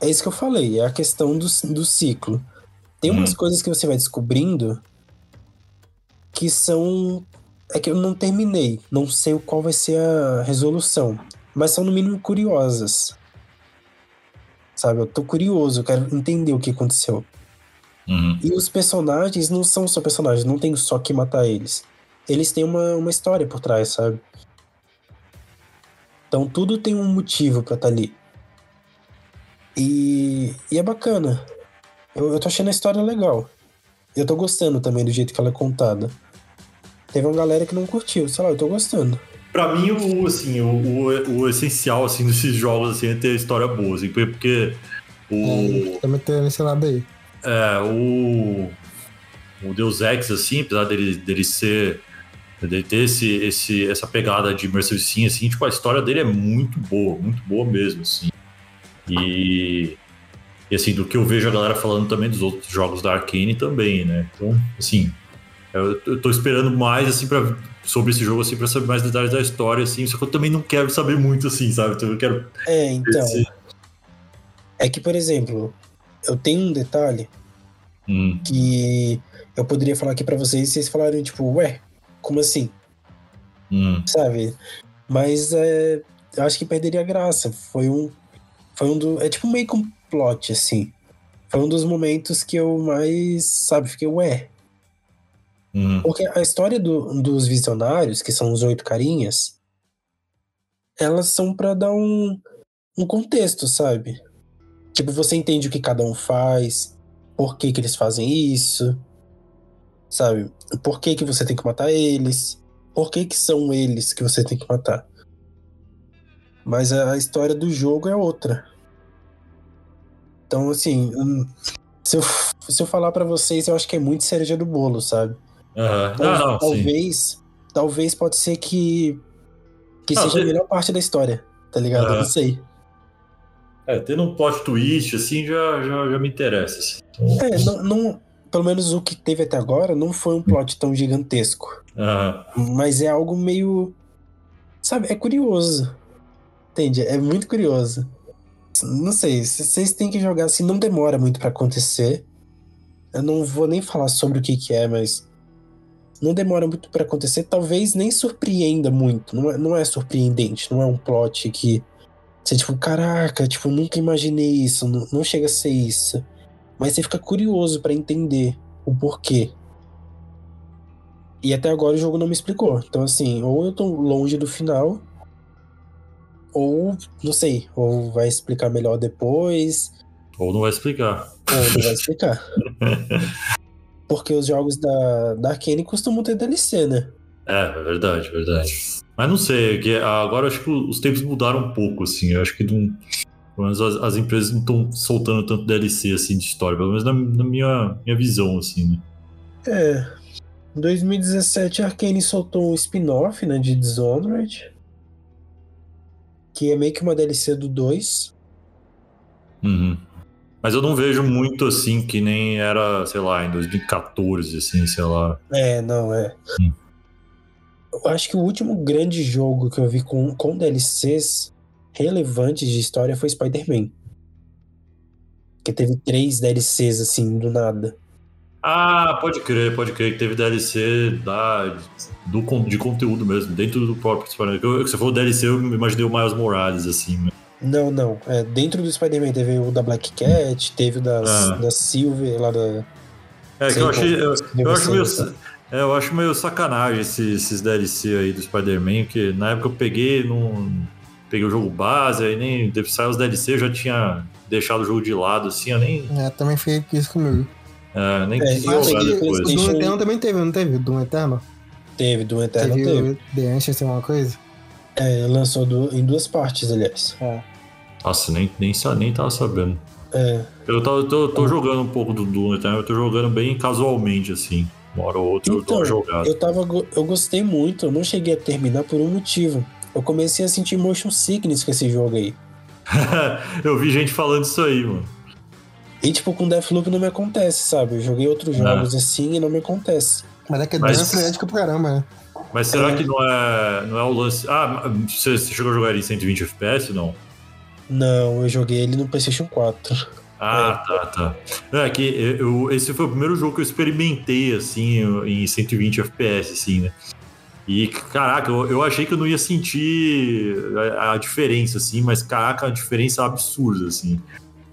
é isso que eu falei, é a questão do, do ciclo. Tem umas Hum. coisas que você vai descobrindo que são. É que eu não terminei, não sei qual vai ser a resolução, mas são no mínimo curiosas. Sabe, eu tô curioso, eu quero entender o que aconteceu. Uhum. E os personagens não são só personagens, não tem só que matar eles. Eles têm uma, uma história por trás, sabe? Então tudo tem um motivo pra estar ali. E, e é bacana. Eu, eu tô achando a história legal. Eu tô gostando também do jeito que ela é contada. Teve uma galera que não curtiu, sei lá, eu tô gostando. Pra mim, o, assim, o, o, o essencial assim, desses jogos assim, é ter história boa, assim, porque o, É, também tem esse lado aí. É, o, o Deus Ex, assim, apesar dele, dele ser. dele ter esse, esse, essa pegada de Immersive Sim, assim, tipo, a história dele é muito boa, muito boa mesmo, assim. E, e assim, do que eu vejo a galera falando também dos outros jogos da Arkane também, né? Então, assim, eu, eu tô esperando mais, assim, pra, sobre esse jogo, assim, pra saber mais detalhes da história, assim, só que eu também não quero saber muito, assim, sabe? Então eu quero É, então. esse- É que, por exemplo, eu tenho um detalhe Hum, que eu poderia falar aqui pra vocês e vocês falaram, tipo, ué, como assim? hum, Sabe? Mas é, eu acho que perderia a graça. Foi um. Foi um do. É tipo meio que um plot, assim. Foi um dos momentos que eu mais, sabe, fiquei, ué. hum, Porque a história do- dos visionários, que são os oito carinhas, elas são pra dar um, um contexto, sabe? Tipo, você entende o que cada um faz, por que que eles fazem isso, sabe? Por que que você tem que matar eles, por que que são eles que você tem que matar. Mas a história do jogo é outra. Então, assim, hum, se eu, se eu falar pra vocês, eu acho que é muito cereja do bolo, sabe? aham. Tal- Não, não, sim. talvez, talvez pode ser que que Ah, seja a melhor parte da história, tá ligado? Eu Ah. não sei. É, tendo um plot twist, assim, já, já, já me interessa. Assim. É, não, não- pelo menos o que teve até agora não foi um plot tão gigantesco, mas é algo meio, sabe, é curioso. Entende? É muito curioso. Não sei, vocês têm que jogar assim, não demora muito pra acontecer. Eu não vou nem falar sobre o que que é, mas não demora muito pra acontecer, talvez nem surpreenda muito. Não é, não é surpreendente, não é um plot que você tipo, caraca, tipo, nunca imaginei isso, não, não chega a ser isso. Mas você fica curioso pra entender o porquê. E até agora o jogo não me explicou. Então assim, ou eu tô longe do final, ou não sei, ou vai explicar melhor depois, Ou não vai explicar. ou não vai explicar. Porque os jogos da, da Arkane costumam ter DLC, né? É, é verdade, verdade. Mas não sei, que agora acho que os tempos mudaram um pouco, assim. Eu acho que não, pelo menos as, as empresas não estão soltando tanto DLC assim de história, pelo menos na, na, minha, minha visão, assim, né? É. Em 2017 a Arkane soltou um spin-off, né, de Dishonored. Que é meio que uma DLC do 2. Uhum. Mas eu não vejo muito assim que nem era, sei lá, em 2014, assim, sei lá. É, não, é. Hum. Eu acho que o último grande jogo que eu vi com, com DLCs relevantes de história foi Spider-Man. Que teve três DLCs, assim, do nada. Ah, pode crer, pode crer que teve DLC da, do, de conteúdo mesmo, dentro do próprio Spider-Man. Se for o DLC, eu imaginei o Miles Morales, assim. Né? Não, não. É, dentro do Spider-Man teve o da Black Cat, teve o das, ah. da Silver lá da. É, que eu achei. Eu, eu acho meio. É, eu acho meio sacanagem esses, esses DLC aí do Spider-Man, que na época eu peguei, não, peguei o jogo base, aí nem saiu os DLC, eu já tinha deixado o jogo de lado, assim, eu nem. É, também fez isso comigo. É, nem é, quis jogar depois. O Doom Eterno também teve, não teve? Doom Eterno? Teve, Doom Eterno teve. teve. The Ancient tem uma coisa? É, lançou do, em duas partes, aliás. É. Nossa, nem, nem, nem tava sabendo. É. Eu tô, tô, tô jogando um pouco do Doom Eterno, eu tô jogando bem casualmente, assim. Uma hora ou outra então, eu jogada. Eu, tava, eu gostei muito, eu não cheguei a terminar por um motivo eu comecei a sentir motion sickness com esse jogo aí. eu vi gente falando isso aí, mano. E tipo, com Deathloop não me acontece, sabe? Eu joguei outros jogos assim e não me acontece. Mas é que é Mas... frenético pro caramba, né? Mas será é. que não é, não é o lance. Ah, você, você chegou a jogar ele em 120 FPS ou não? Não, eu joguei ele no PlayStation 4. Ah, é. tá, tá. É que eu, esse foi o primeiro jogo que eu experimentei, assim, em 120 FPS, assim, né? E, caraca, eu, eu achei que eu não ia sentir a, a diferença, assim, mas, caraca, a diferença absurda, assim.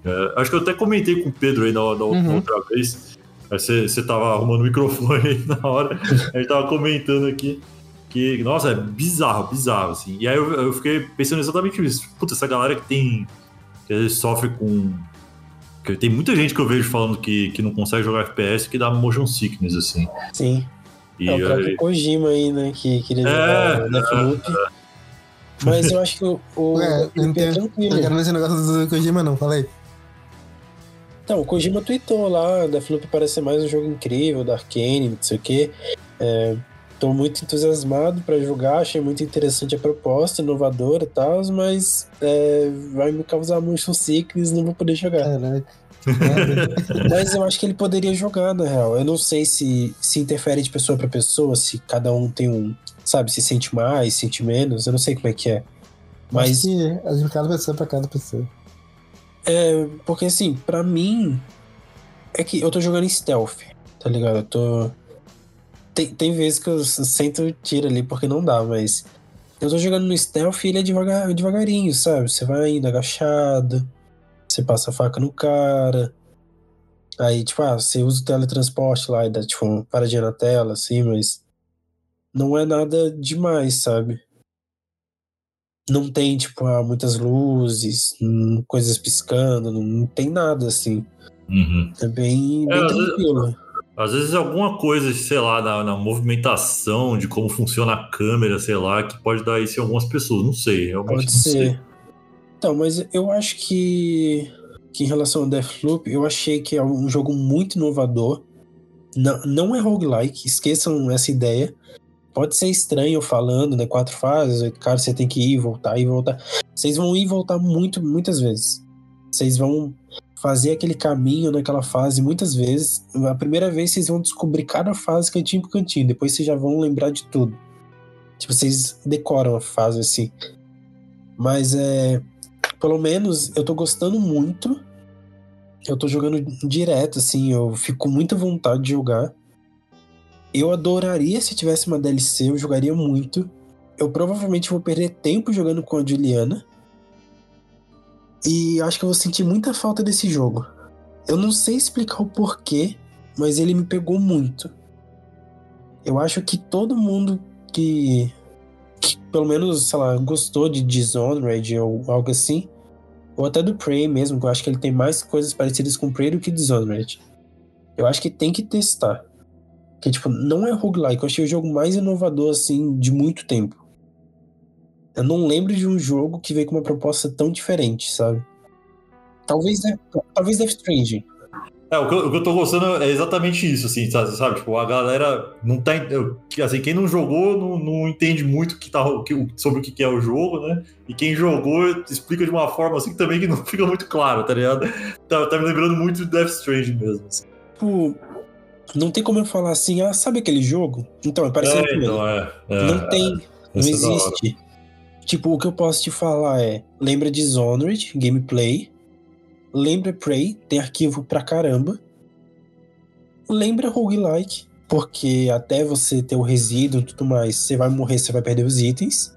É, acho que eu até comentei com o Pedro aí na, na uhum. outra vez. Você, você tava arrumando o microfone aí na hora, a gente tava comentando aqui que, nossa, é bizarro, bizarro, assim. E aí eu, eu fiquei pensando exatamente nisso. Puta, essa galera que tem. que sofre com. Que tem muita gente que eu vejo falando que, que não consegue jogar FPS que dá motion sickness, assim. Sim. E é o próprio aí... Kojima aí, né? Que queria jogar é, Deathloop. É, é. Mas eu acho que o. o é, não é tranquilo. Eu quero nesse negócio do Kojima, não, falei. Então, o Kojima tweetou lá, Deathloop parece ser mais um jogo incrível da Arkane, não sei o quê. É, tô muito entusiasmado para jogar, achei muito interessante a proposta, inovadora e tal, mas é, vai me causar motion sickness, não vou poder jogar. Caraca. Mas eu acho que ele poderia jogar, na real. Eu não sei se, se interfere de pessoa para pessoa, se cada um tem um. Sabe, se sente mais, sente menos. Eu não sei como é que é. Mas. Acho que é cada pessoa pra cada pessoa. É, porque assim, pra mim. É que eu tô jogando em stealth, tá ligado? Eu tô. Tem, tem vezes que eu sento tiro ali porque não dá, mas. Eu tô jogando no stealth e ele é devagar, devagarinho, sabe? Você vai indo agachado você passa a faca no cara. Aí, tipo, ah, você usa o teletransporte lá e dá, tipo, uma paradinha na tela, assim, mas. Não é nada demais, sabe? Não tem, tipo, ah, muitas luzes, hum, coisas piscando, não, não tem nada, assim. Uhum. É bem, bem é, tranquilo. Às vezes, alguma coisa, sei lá, na, na, movimentação, de como funciona a câmera, sei lá, que pode dar isso em algumas pessoas. Não sei, realmente pode ser. sei. Então, mas eu acho que, que em relação ao Deathloop, eu achei que é um jogo muito inovador. Não, não é roguelike, esqueçam essa ideia. Pode ser estranho falando, né? Quatro fases, cara, você tem que ir, voltar e voltar. Vocês vão ir e voltar muito, muitas vezes. Vocês vão fazer aquele caminho naquela fase muitas vezes. A primeira vez vocês vão descobrir cada fase cantinho por cantinho, depois vocês já vão lembrar de tudo. Tipo, vocês decoram a fase assim. Mas é pelo menos eu tô gostando muito. Eu tô jogando direto, assim, eu fico com muita vontade de jogar. Eu adoraria se tivesse uma DLC, eu jogaria muito. Eu provavelmente vou perder tempo jogando com a Juliana. E acho que eu vou sentir muita falta desse jogo. Eu não sei explicar o porquê, mas ele me pegou muito. Eu acho que todo mundo que que pelo menos, sei lá, gostou de Dishonored ou algo assim. Ou até do Prey mesmo, que eu acho que ele tem mais coisas parecidas com Prey do que Dishonored. Eu acho que tem que testar. Que, tipo, não é roguelike. Eu achei o jogo mais inovador, assim, de muito tempo. Eu não lembro de um jogo que veio com uma proposta tão diferente, sabe? Talvez, talvez Death Stranding. É, o que, eu, o que eu tô gostando é exatamente isso, assim, sabe? Tipo, a galera não tá. Assim, quem não jogou não, não entende muito que tá, que, sobre o que é o jogo, né? E quem jogou explica de uma forma assim também que não fica muito claro, tá ligado? Tá, tá me lembrando muito de Death Stranding mesmo. Assim. Tipo, não tem como eu falar assim, ah, sabe aquele jogo? Então, é parecido é, então, é, é, não tem, não é existe. Tipo, o que eu posso te falar é, lembra Dishonored, gameplay, Lembra Prey, tem arquivo pra caramba. Lembra roguelike, porque até você ter o resíduo e tudo mais, você vai morrer, você vai perder os itens.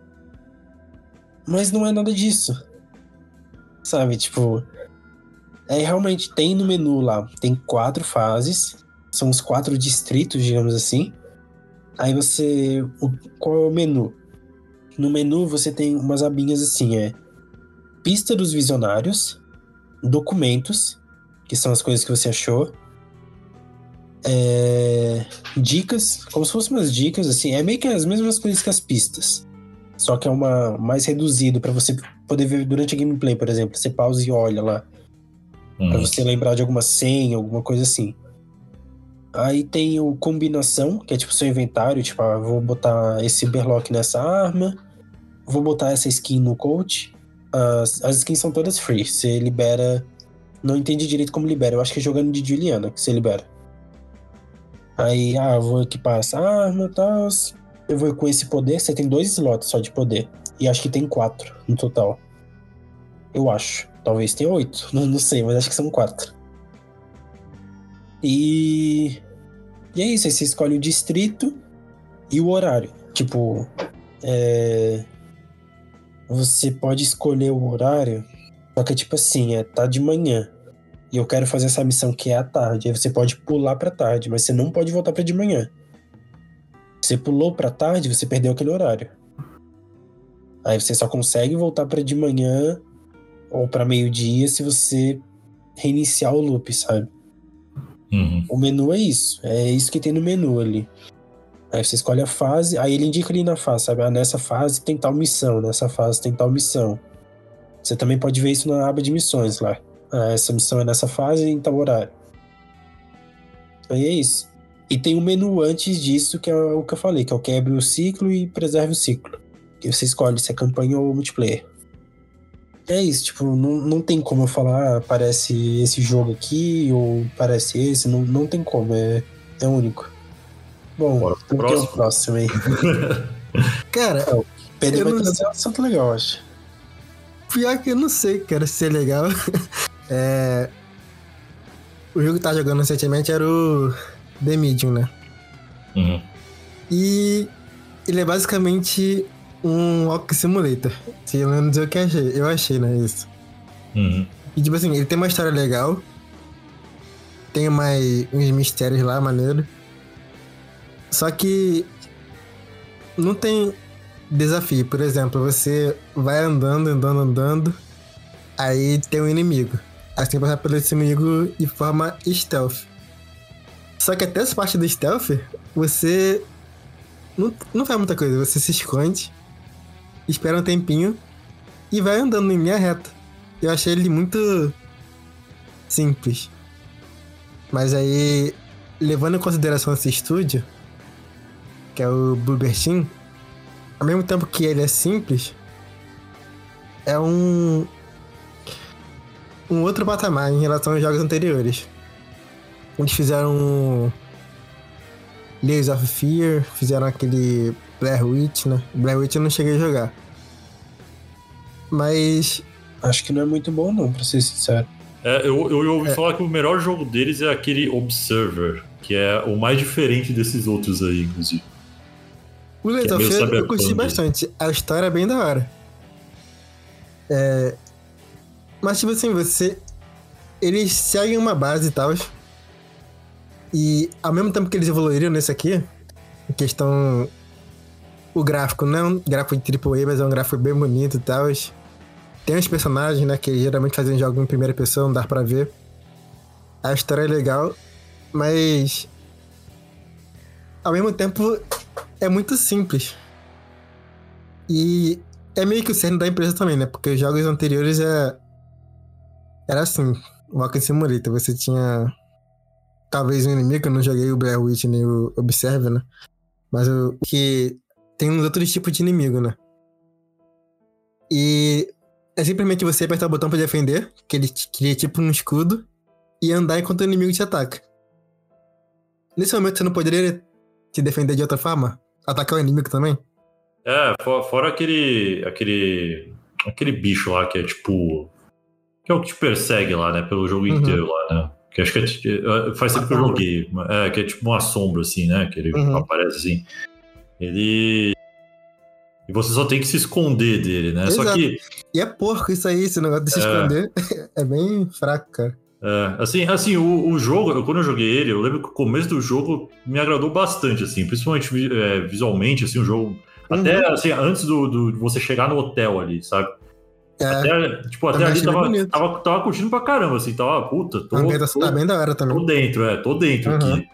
Mas não é nada disso. Sabe, tipo. É realmente tem no menu lá, tem quatro fases, são os quatro distritos, digamos assim. Aí você. O, qual é o menu? No menu você tem umas abinhas assim, é. Pista dos Visionários, documentos, que são as coisas que você achou. É, dicas, como se fossem umas dicas, assim, é meio que as mesmas coisas que as pistas. Só que é uma mais reduzido para você poder ver durante a gameplay, por exemplo. Você pausa e olha lá. Hum. Pra você lembrar de alguma senha, alguma coisa assim. Aí tem o combinação, que é tipo seu inventário, tipo, ah, vou botar esse berlock nessa arma, vou botar essa skin no coach, as, as skins são todas free. Você libera. Não entendi direito como libera. Eu acho que é jogando de Juliana que você libera. Aí, ah, vou equipar essa arma e tal. Eu vou com esse poder. Você tem dois slots só de poder. E acho que tem quatro no total. Eu acho. Talvez tenha oito. Não, não sei, mas acho que são quatro. E. E é isso. Aí você escolhe o distrito e o horário. Tipo. É você pode escolher o horário, só que é tipo assim, é tá de manhã. E eu quero fazer essa missão que é à tarde. Aí você pode pular pra tarde, mas você não pode voltar pra de manhã. Você pulou pra tarde, você perdeu aquele horário. Aí você só consegue voltar para de manhã ou para meio-dia se você reiniciar o loop, sabe? Uhum. O menu é isso. É isso que tem no menu ali. Aí você escolhe a fase, aí ele indica ali na fase, sabe? Ah, nessa fase tem tal missão, nessa fase tem tal missão. Você também pode ver isso na aba de missões lá. Ah, essa missão é nessa fase em tal horário. Aí é isso. E tem um menu antes disso, que é o que eu falei, que é o quebre o ciclo e preserve o ciclo. Que você escolhe se é campanha ou multiplayer. É isso, tipo, não, não tem como eu falar, ah, parece esse jogo aqui, ou parece esse, não, não tem como, é, é único. Bom, Bora pro próximo. É o próximo aí. cara, é, o Pedro vai não... trazer um assunto legal, acho. Pior que eu não sei, cara, se é legal. é... O jogo que tá jogando recentemente era o The Medium, né? Uhum. E ele é basicamente um Walk Simulator. Se eu não dizer o que eu achei, eu achei, né? Isso. Uhum. E tipo assim, ele tem uma história legal. Tem mais uns mistérios lá, maneiro. Só que não tem desafio. Por exemplo, você vai andando, andando, andando, aí tem um inimigo. Aí você tem que passar pelo inimigo de forma stealth. Só que até essa parte do stealth, você não, não faz muita coisa. Você se esconde, espera um tempinho e vai andando em linha reta. Eu achei ele muito simples. Mas aí, levando em consideração esse estúdio, que é o Bluebird Team, ao mesmo tempo que ele é simples, é um um outro patamar em relação aos jogos anteriores. Eles fizeram Layers of Fear, fizeram aquele Blair Witch, né? Blair Witch eu não cheguei a jogar. Mas. Acho que não é muito bom, não, pra ser sincero. É, eu, eu ouvi é. falar que o melhor jogo deles é aquele Observer, que é o mais diferente desses outros aí, inclusive. O of Fear eu curti bastante. A história é bem da hora. É... Mas, tipo assim, você. Eles seguem uma base e tal. E ao mesmo tempo que eles evoluíram nesse aqui, em questão. O gráfico não é um gráfico de AAA, mas é um gráfico bem bonito e tal. Tem os personagens, né? Que geralmente fazem jogo em primeira pessoa, não dá pra ver. A história é legal, mas. Ao mesmo tempo, é muito simples. E É meio que o cerne da empresa também, né? Porque os jogos anteriores é... era assim, Walking Simulator, você tinha talvez um inimigo, eu não joguei o Blair Witch nem o Observe, né? Mas o que tem uns outros tipos de inimigo, né? E é simplesmente você apertar o botão pra defender, que ele cria tipo um escudo, e andar enquanto o inimigo te ataca. Nesse momento você não poderia te defender de outra forma? Atacar o inimigo também? É, fora aquele. aquele. aquele bicho lá que é tipo. Que é o que te persegue lá, né? Pelo jogo uhum. inteiro lá, né? Que acho que é, é faz tempo que eu joguei. É, que é tipo uma sombra, assim, né? Que ele uhum. aparece assim. Ele. E você só tem que se esconder dele, né? Exato. Só que. E é porco isso aí, esse negócio de se é... esconder. é bem fraco, cara. É, assim, assim o, o jogo, quando eu joguei ele, eu lembro que o começo do jogo me agradou bastante, assim, principalmente é, visualmente, assim, o jogo. Uhum. Até assim, antes do, do, de você chegar no hotel ali, sabe? É, até, tipo, até ali tava, tava, tava, curtindo pra caramba, assim, tava, puta, tô. tô, tá bem da hora também. Tô dentro, é, tô dentro uhum. aqui.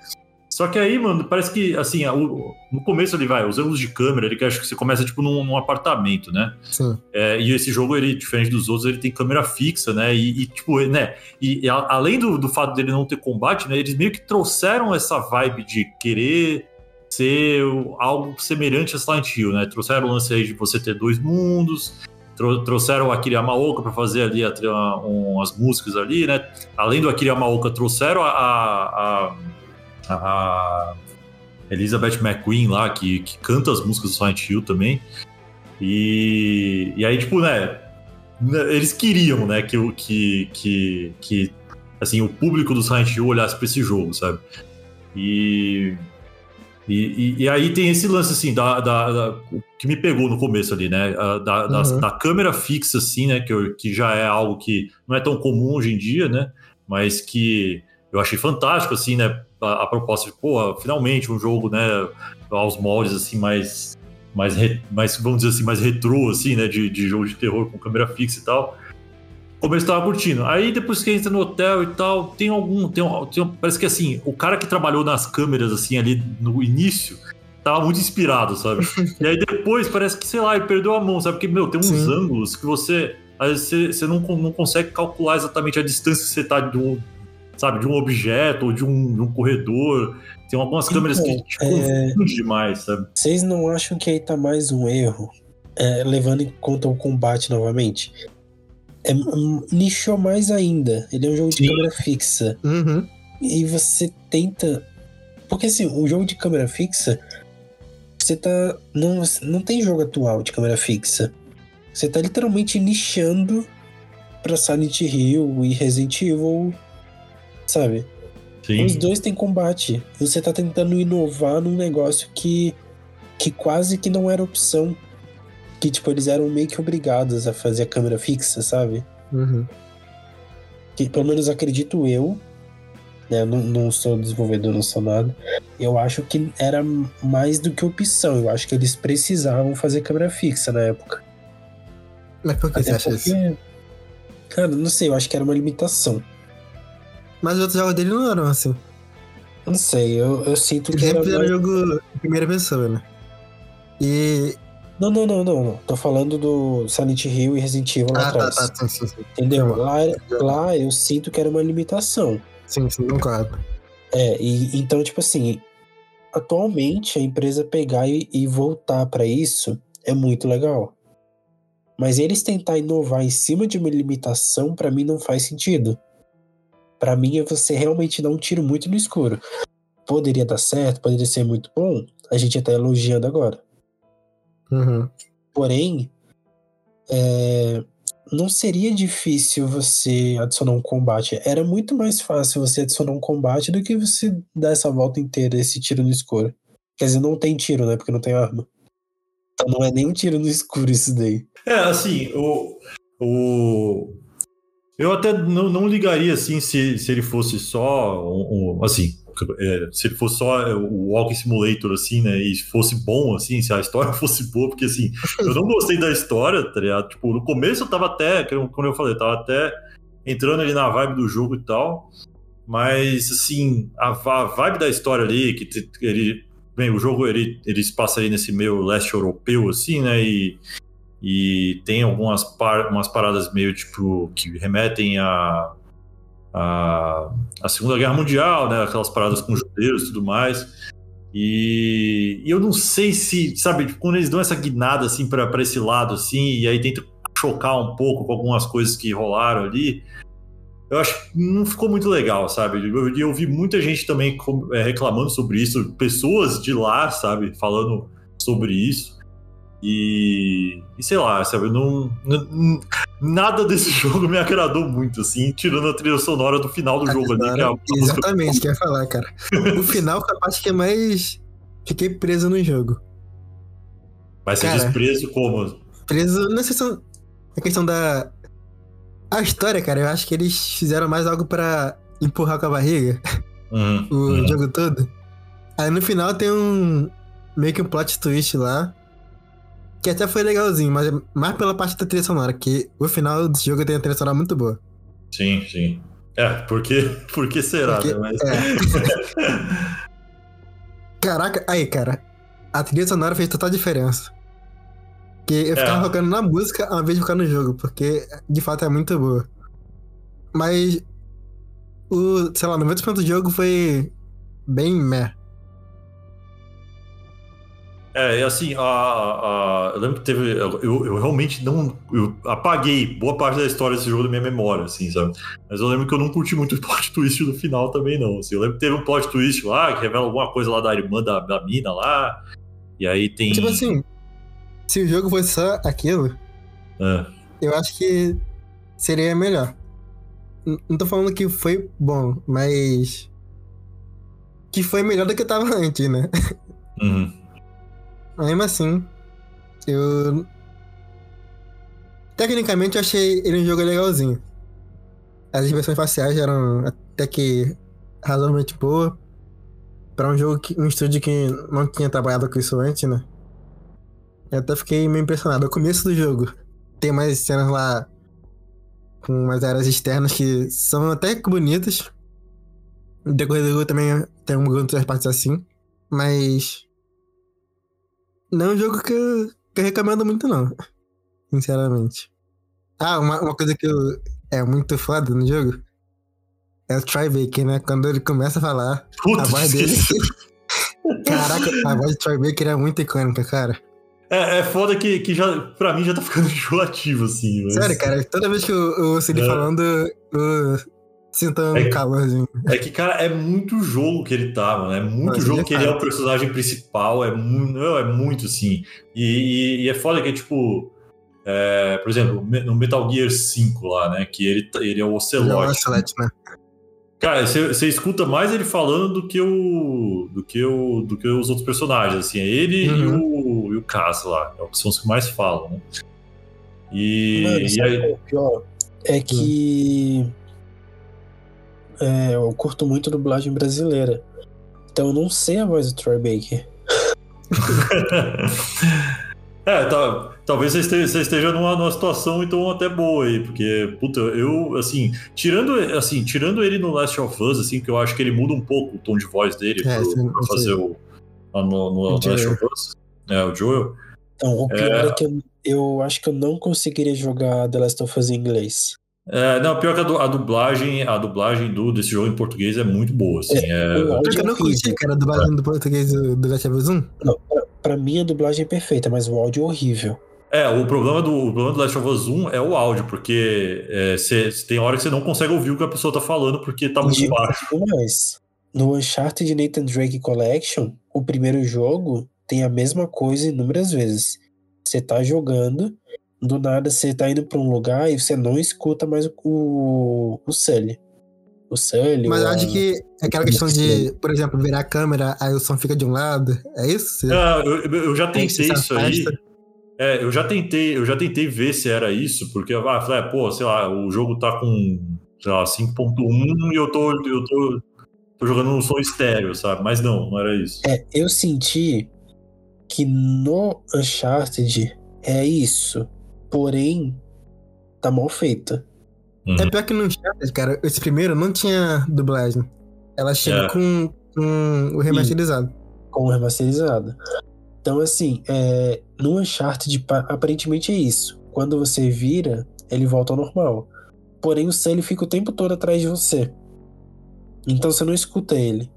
Só que aí, mano, parece que, assim, no começo ele vai, os ângulos de câmera, ele que acho que você começa, tipo, num, num apartamento, né? Sim. É, e esse jogo, ele, diferente dos outros, ele tem câmera fixa, né? E, e tipo, né? E, e a, além do, do fato dele não ter combate, né? Eles meio que trouxeram essa vibe de querer ser algo semelhante a Silent Hill, né? Trouxeram o lance aí de você ter dois mundos, trouxeram o Akira Yamaoka para fazer ali a, um, as músicas ali, né? Além do Akira Yamaoka, trouxeram a, a a Elizabeth McQueen lá, que, que canta as músicas do Silent Hill também. E, e aí, tipo, né, eles queriam, né, que, que, que, que assim, o público do Silent Hill olhasse para esse jogo, sabe? E, e, e, aí tem esse lance, assim, da, da, da, que me pegou no começo ali, né? Da, uhum. da, da, câmera fixa, assim, né? Que, que já é algo que não é tão comum hoje em dia, né? Mas que eu achei fantástico, assim, né? A, a proposta de, pô, finalmente um jogo, né, aos moldes, assim, mais, mais, re, mais vamos dizer assim, mais retrô, assim, né, de, de jogo de terror com câmera fixa e tal. Como eu estava curtindo. Aí depois que entra no hotel e tal, tem algum, tem, tem, parece que assim, o cara que trabalhou nas câmeras, assim, ali no início, tava muito inspirado, sabe? e aí depois parece que, sei lá, ele perdeu a mão, sabe? Porque, meu, tem uns Sim. ângulos que você. Às vezes você, você não, não consegue calcular exatamente a distância que você tá de um, sabe, de um objeto ou de um, de um corredor. Tem algumas então, câmeras que te é... demais, sabe? Vocês não acham que aí tá mais um erro, é, levando em conta o combate novamente? É, nichou mais ainda. Ele é um jogo de Sim. câmera fixa. Uhum. E você tenta. Porque assim, o jogo de câmera fixa. Você tá. Não, não tem jogo atual de câmera fixa. Você tá literalmente nichando pra Silent Hill e Resident Evil sabe? Sim. Os dois têm combate. Você tá tentando inovar num negócio que, que quase que não era opção. Que, tipo, eles eram meio que obrigados a fazer a câmera fixa, sabe? Uhum. Que, pelo menos acredito eu, né? Não, não sou desenvolvedor, não sou nada. Eu acho que era mais do que opção. Eu acho que eles precisavam fazer câmera fixa na época. Mas por que Até você acha porque... isso? Cara, não sei, eu acho que era uma limitação. Mas os outros jogos dele não eram assim. Não sei, eu, eu sinto que. Sempre era, mais... jogo em primeira pessoa, né? E. Não, não, não, não, não. Tô falando do Silent Hill e Resident Evil lá ah, tá, atrás. Tá, tá, sim, sim, sim. Entendeu? Lá, lá eu sinto que era uma limitação. Sim, sim, concordo. É, e então, tipo assim, atualmente a empresa pegar e, e voltar para isso é muito legal. Mas eles tentar inovar em cima de uma limitação, para mim, não faz sentido para mim é você realmente dar um tiro muito no escuro. Poderia dar certo, poderia ser muito bom, a gente já tá elogiando agora. Uhum. Porém, é, não seria difícil você adicionar um combate. Era muito mais fácil você adicionar um combate do que você dar essa volta inteira, esse tiro no escuro. Quer dizer, não tem tiro, né? Porque não tem arma. Então não é nem um tiro no escuro isso daí. É, assim, o, o, eu até não, não ligaria assim se, se ele fosse só um, um assim, é, se ele fosse só é, o Walking Simulator, assim, né? E fosse bom, assim, se a história fosse boa, porque assim, eu não gostei da história, tá ligado? Tipo, no começo eu tava até, como eu falei, eu tava até entrando ali na vibe do jogo e tal. Mas, assim, a, a vibe da história ali, que ele. Bem, o jogo ele, ele se passa aí nesse meio leste europeu, assim, né? E E tem algumas par umas paradas meio tipo que remetem a, a, a Segunda Guerra Mundial, né? Aquelas paradas com judeus e tudo mais. E, e eu não sei se, sabe, tipo, quando eles dão essa guinada assim para esse lado, assim, e aí tentam chocar um pouco com algumas coisas que rolaram ali, eu acho que não ficou muito legal, sabe? Eu, eu vi muita gente também é, reclamando sobre isso, pessoas de lá, sabe, falando sobre isso. E, e sei lá, sabe, não, não, nada desse jogo me agradou muito, assim, tirando a trilha sonora do final do a jogo ali. Que é a, exatamente, música... quer falar, cara. O final foi a parte que é mais. Fiquei preso no jogo. Mas você diz preso como? Preso, não sei se é a questão da. A história, cara, eu acho que eles fizeram mais algo para empurrar com a barriga uhum, o uhum. jogo todo. Aí no final tem um. meio que um plot twist lá que até foi legalzinho, mas mais pela parte da trilha sonora, que o final do jogo tem uma trilha sonora muito boa. Sim, sim. É, porque, porque será, porque, né? Mas... É. Caraca, aí, cara. A trilha sonora fez total diferença. Que eu ficava é. focando na música ao invés de ficar no jogo, porque de fato é muito boa. Mas o, sei lá, 90% do jogo foi bem meh. É, e assim, a, a, eu lembro que teve. Eu, eu realmente não. Eu apaguei boa parte da história desse jogo da minha memória, assim, sabe? Mas eu lembro que eu não curti muito o plot twist no final também, não. Assim, eu lembro que teve um plot twist lá que revela alguma coisa lá da irmã da, da mina lá. E aí tem. Tipo assim, se o jogo fosse só aquilo, é. eu acho que seria melhor. Não tô falando que foi bom, mas. Que foi melhor do que tava antes, né? Uhum. Mesmo assim, eu. Tecnicamente eu achei ele um jogo legalzinho. As expressões faciais eram até que razoavelmente boa. Pra um jogo que. um estúdio que não tinha trabalhado com isso antes, né? Eu até fiquei meio impressionado. O começo do jogo tem mais cenas lá com umas áreas externas que são até bonitas. No decorrer do jogo também tem algumas partes assim. Mas não é um jogo que eu, que eu recomendo muito, não. Sinceramente. Ah, uma, uma coisa que eu, é muito foda no jogo é o Tribaker, né? Quando ele começa a falar, Puta a voz dele. Caraca, a voz do Tribaker é muito icônica, cara. É, é foda que, que já, pra mim já tá ficando enjoativo, assim. Mas... Sério, cara, toda vez que eu, eu ouço ele é. falando, eu, Sinta um é, calorzinho. É que, cara, é muito jogo que ele tá, mano. É muito Mas jogo que ele é o personagem principal. É muito, é muito sim. E, e, e, é foda que é tipo. É, por exemplo, no Metal Gear 5 lá, né? Que ele, ele é o Ocelot. É o Ocelot, né? Cara, você escuta mais ele falando do que o. do que o. do que os outros personagens, assim. É ele uhum. e o. e o Cass lá. É são os que mais falam, né? E. Mano, e aí... o pior? É que. Hum é, eu curto muito dublagem brasileira. Então eu não sei a voz do Troy Baker. é, tá, talvez você esteja, você esteja numa, numa, situação então até boa aí, porque, puta, eu, assim, tirando, assim, tirando ele no Last of Us, assim, que eu acho que ele muda um pouco o tom de voz dele é, pro, pra fazer o, no, no Last of Us, é, o Joel. Então, o pior é, é que eu, eu acho que eu não conseguiria jogar The Last of Us em inglês. É, não, pior que a, dublagem, a dublagem do, desse jogo em português é muito boa, assim. É, é... Eu, eu não curti, cara, a dublagem do português do, do Last of Us 1. Não, pra, pra, mim a dublagem é perfeita, mas o áudio é horrível. É, o problema do, o problema do Last of Us 1 é o áudio, porque é, cê, tem hora que você não consegue ouvir o que a pessoa tá falando porque tá muito baixo. Mas, no Uncharted Nathan Drake Collection, o primeiro jogo tem a mesma coisa inúmeras vezes. Você tá jogando, do nada você tá indo pra um lugar e você não escuta mais o, o Sully. O Sully. Mas eu acho que é aquela questão de, por exemplo, virar a câmera, aí o som fica de um lado. É isso? Não, eu, eu já tentei isso aí. É, eu já tentei, eu já tentei ver se era isso, porque eu ah, falei, ah, pô, sei lá, o jogo tá com, sei lá, 5.1 e eu tô, eu tô, tô jogando um som estéreo, sabe? Mas não, não era isso. É, eu senti que no Uncharted é isso porém tá mal feita. Uhum. É pior que no Uncharted, cara, esse primeiro não tinha dublagem. Ela chega é. com, com o remasterizado. Com o remasterizado. Então, assim, é, no Uncharted, pa- aparentemente é isso. Quando você vira, ele volta ao normal. Porém, o Sully fica o tempo todo atrás de você. Então você não escuta ele.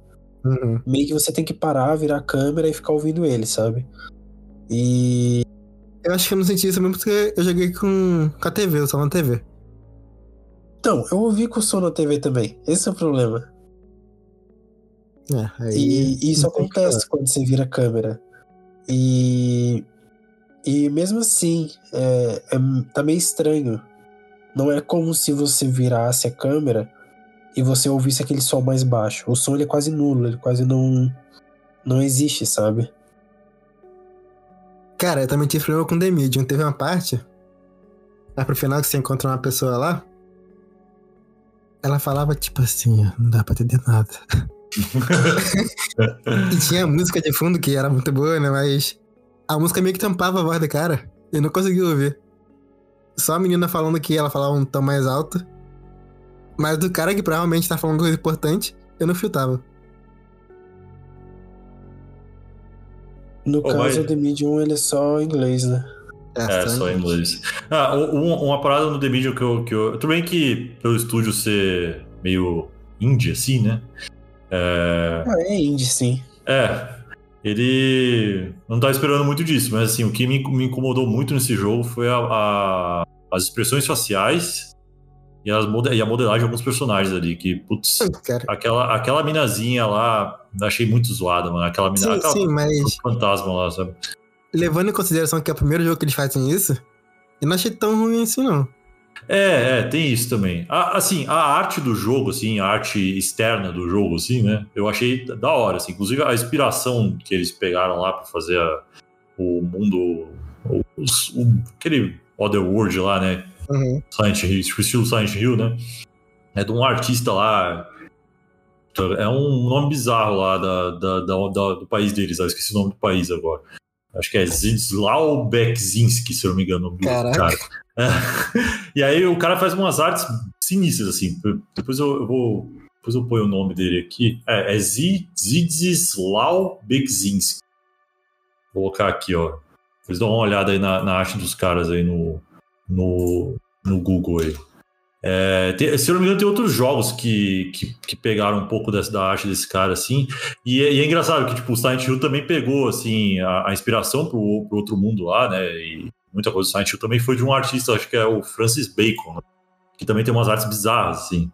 Uhum. Meio que você tem que parar, virar a câmera e ficar ouvindo ele, sabe? E. Eu acho que eu não senti isso mesmo porque eu joguei com, com a TV, eu só na TV. Então, eu ouvi com o som na TV também. Esse é o problema. É, aí. E isso não tem o que acontece quando você vira a câmera. E. E mesmo assim, é, é, tá meio estranho. Não é como se você virasse a câmera e você ouvisse aquele som mais baixo. O som ele é quase nulo, ele quase não. Não existe, sabe? Cara, eu também tive problema com The Medium. Teve uma parte, lá pro final que você encontra uma pessoa lá, ela falava tipo assim, não dá pra entender nada. E tinha música de fundo que era muito boa, né? Mas a música meio que tampava a voz do cara. Eu não conseguia ouvir. Só a menina falando que ela falava um tom mais alto. Mas do cara que provavelmente tá falando coisa importante, eu não filtrava. No Oh, caso, mas- o The Medium ele é só em inglês, né? É, só em inglês. Ah, um- uma parada no The Medium que eu, que eu. Tudo bem que pelo estúdio ser meio indie, assim, né? É. Ah, é indie, sim. É. Ele não tá esperando muito disso, mas assim, o que me, me incomodou muito nesse jogo foi a, a- as expressões faciais e, as e a modelagem de alguns personagens ali. Que, putz, Cara, aquela, aquela minazinha lá, achei muito zoada, mano. Aquela mina. sim, aquela sim, mas fantasma lá, sabe? levando em consideração que é o primeiro jogo que eles fazem isso, eu não achei tão ruim assim, não. É, é, tem isso também. A- assim, a arte do jogo, assim, a arte externa do jogo, assim, né? Eu achei da hora, assim. Inclusive a inspiração que eles pegaram lá pra fazer a- o mundo, o, o- aquele Otherworld lá, né? Uhum. Silent Hill, tipo, estilo Silent Hill, né? É de um artista lá. É um nome bizarro lá da, da- da- da- do país deles, eu esqueci o nome do país agora. Acho que é Zidslaw Bekzinski, se eu não me engano. Caraca. cara. É. E aí o cara faz umas artes sinistras, assim. Depois eu, eu vou. Depois eu ponho o nome dele aqui. É, é Zi- Zidslaw Bekzinski. Vou colocar aqui, ó. Vocês dão uma olhada aí na, na arte dos caras aí no, no, no Google aí. É, tem- se eu não me engano, tem outros jogos que, que, que pegaram um pouco dessa, da arte desse cara, assim. E, é- e é engraçado que, tipo, o Silent Hill também pegou, assim, a, a inspiração pro, pro outro mundo lá, né? E muita coisa do Silent Hill também foi de um artista, acho que é o Francis Bacon, né? que também tem umas artes bizarras, assim.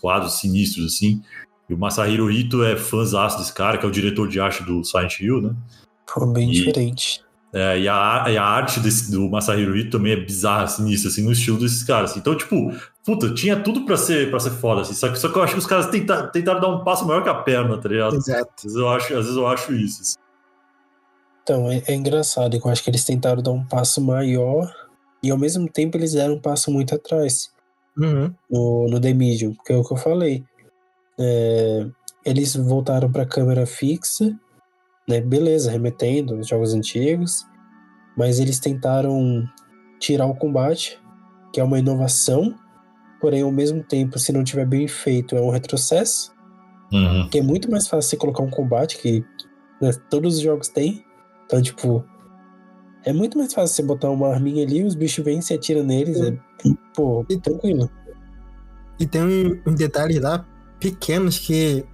Quadros sinistros, assim. E o Masahiro Ito é fãzaço desse cara, que é o diretor de arte do Silent Hill, né? Foi bem E- diferente. É, e, a, e a arte desse, do Masahiro Ito também é bizarra, sinistra, assim, no estilo desses caras. assim. Então, tipo, puta, tinha tudo pra ser, pra ser foda, assim. Só que, só que eu acho que os caras tenta, tentaram dar um passo maior que a perna, tá ligado? Às Exato. vezes eu acho, às vezes eu acho isso. assim. Então, é, é engraçado, eu acho que eles tentaram dar um passo maior e ao mesmo tempo eles deram um passo muito atrás Uhum. no, no The Medium, que é o que eu falei. É, eles voltaram pra câmera fixa, né? Beleza, remetendo aos jogos antigos, mas eles tentaram tirar o combate, que é uma inovação, porém ao mesmo tempo, se não tiver bem feito, é um retrocesso. Uhum. Que é muito mais fácil você colocar um combate que né, todos os jogos têm. Então, tipo, é muito mais fácil você botar uma arminha ali, os bichos vêm, você atira neles, é, pô, E- tranquilo. E tem um- uns detalhes lá pequenos que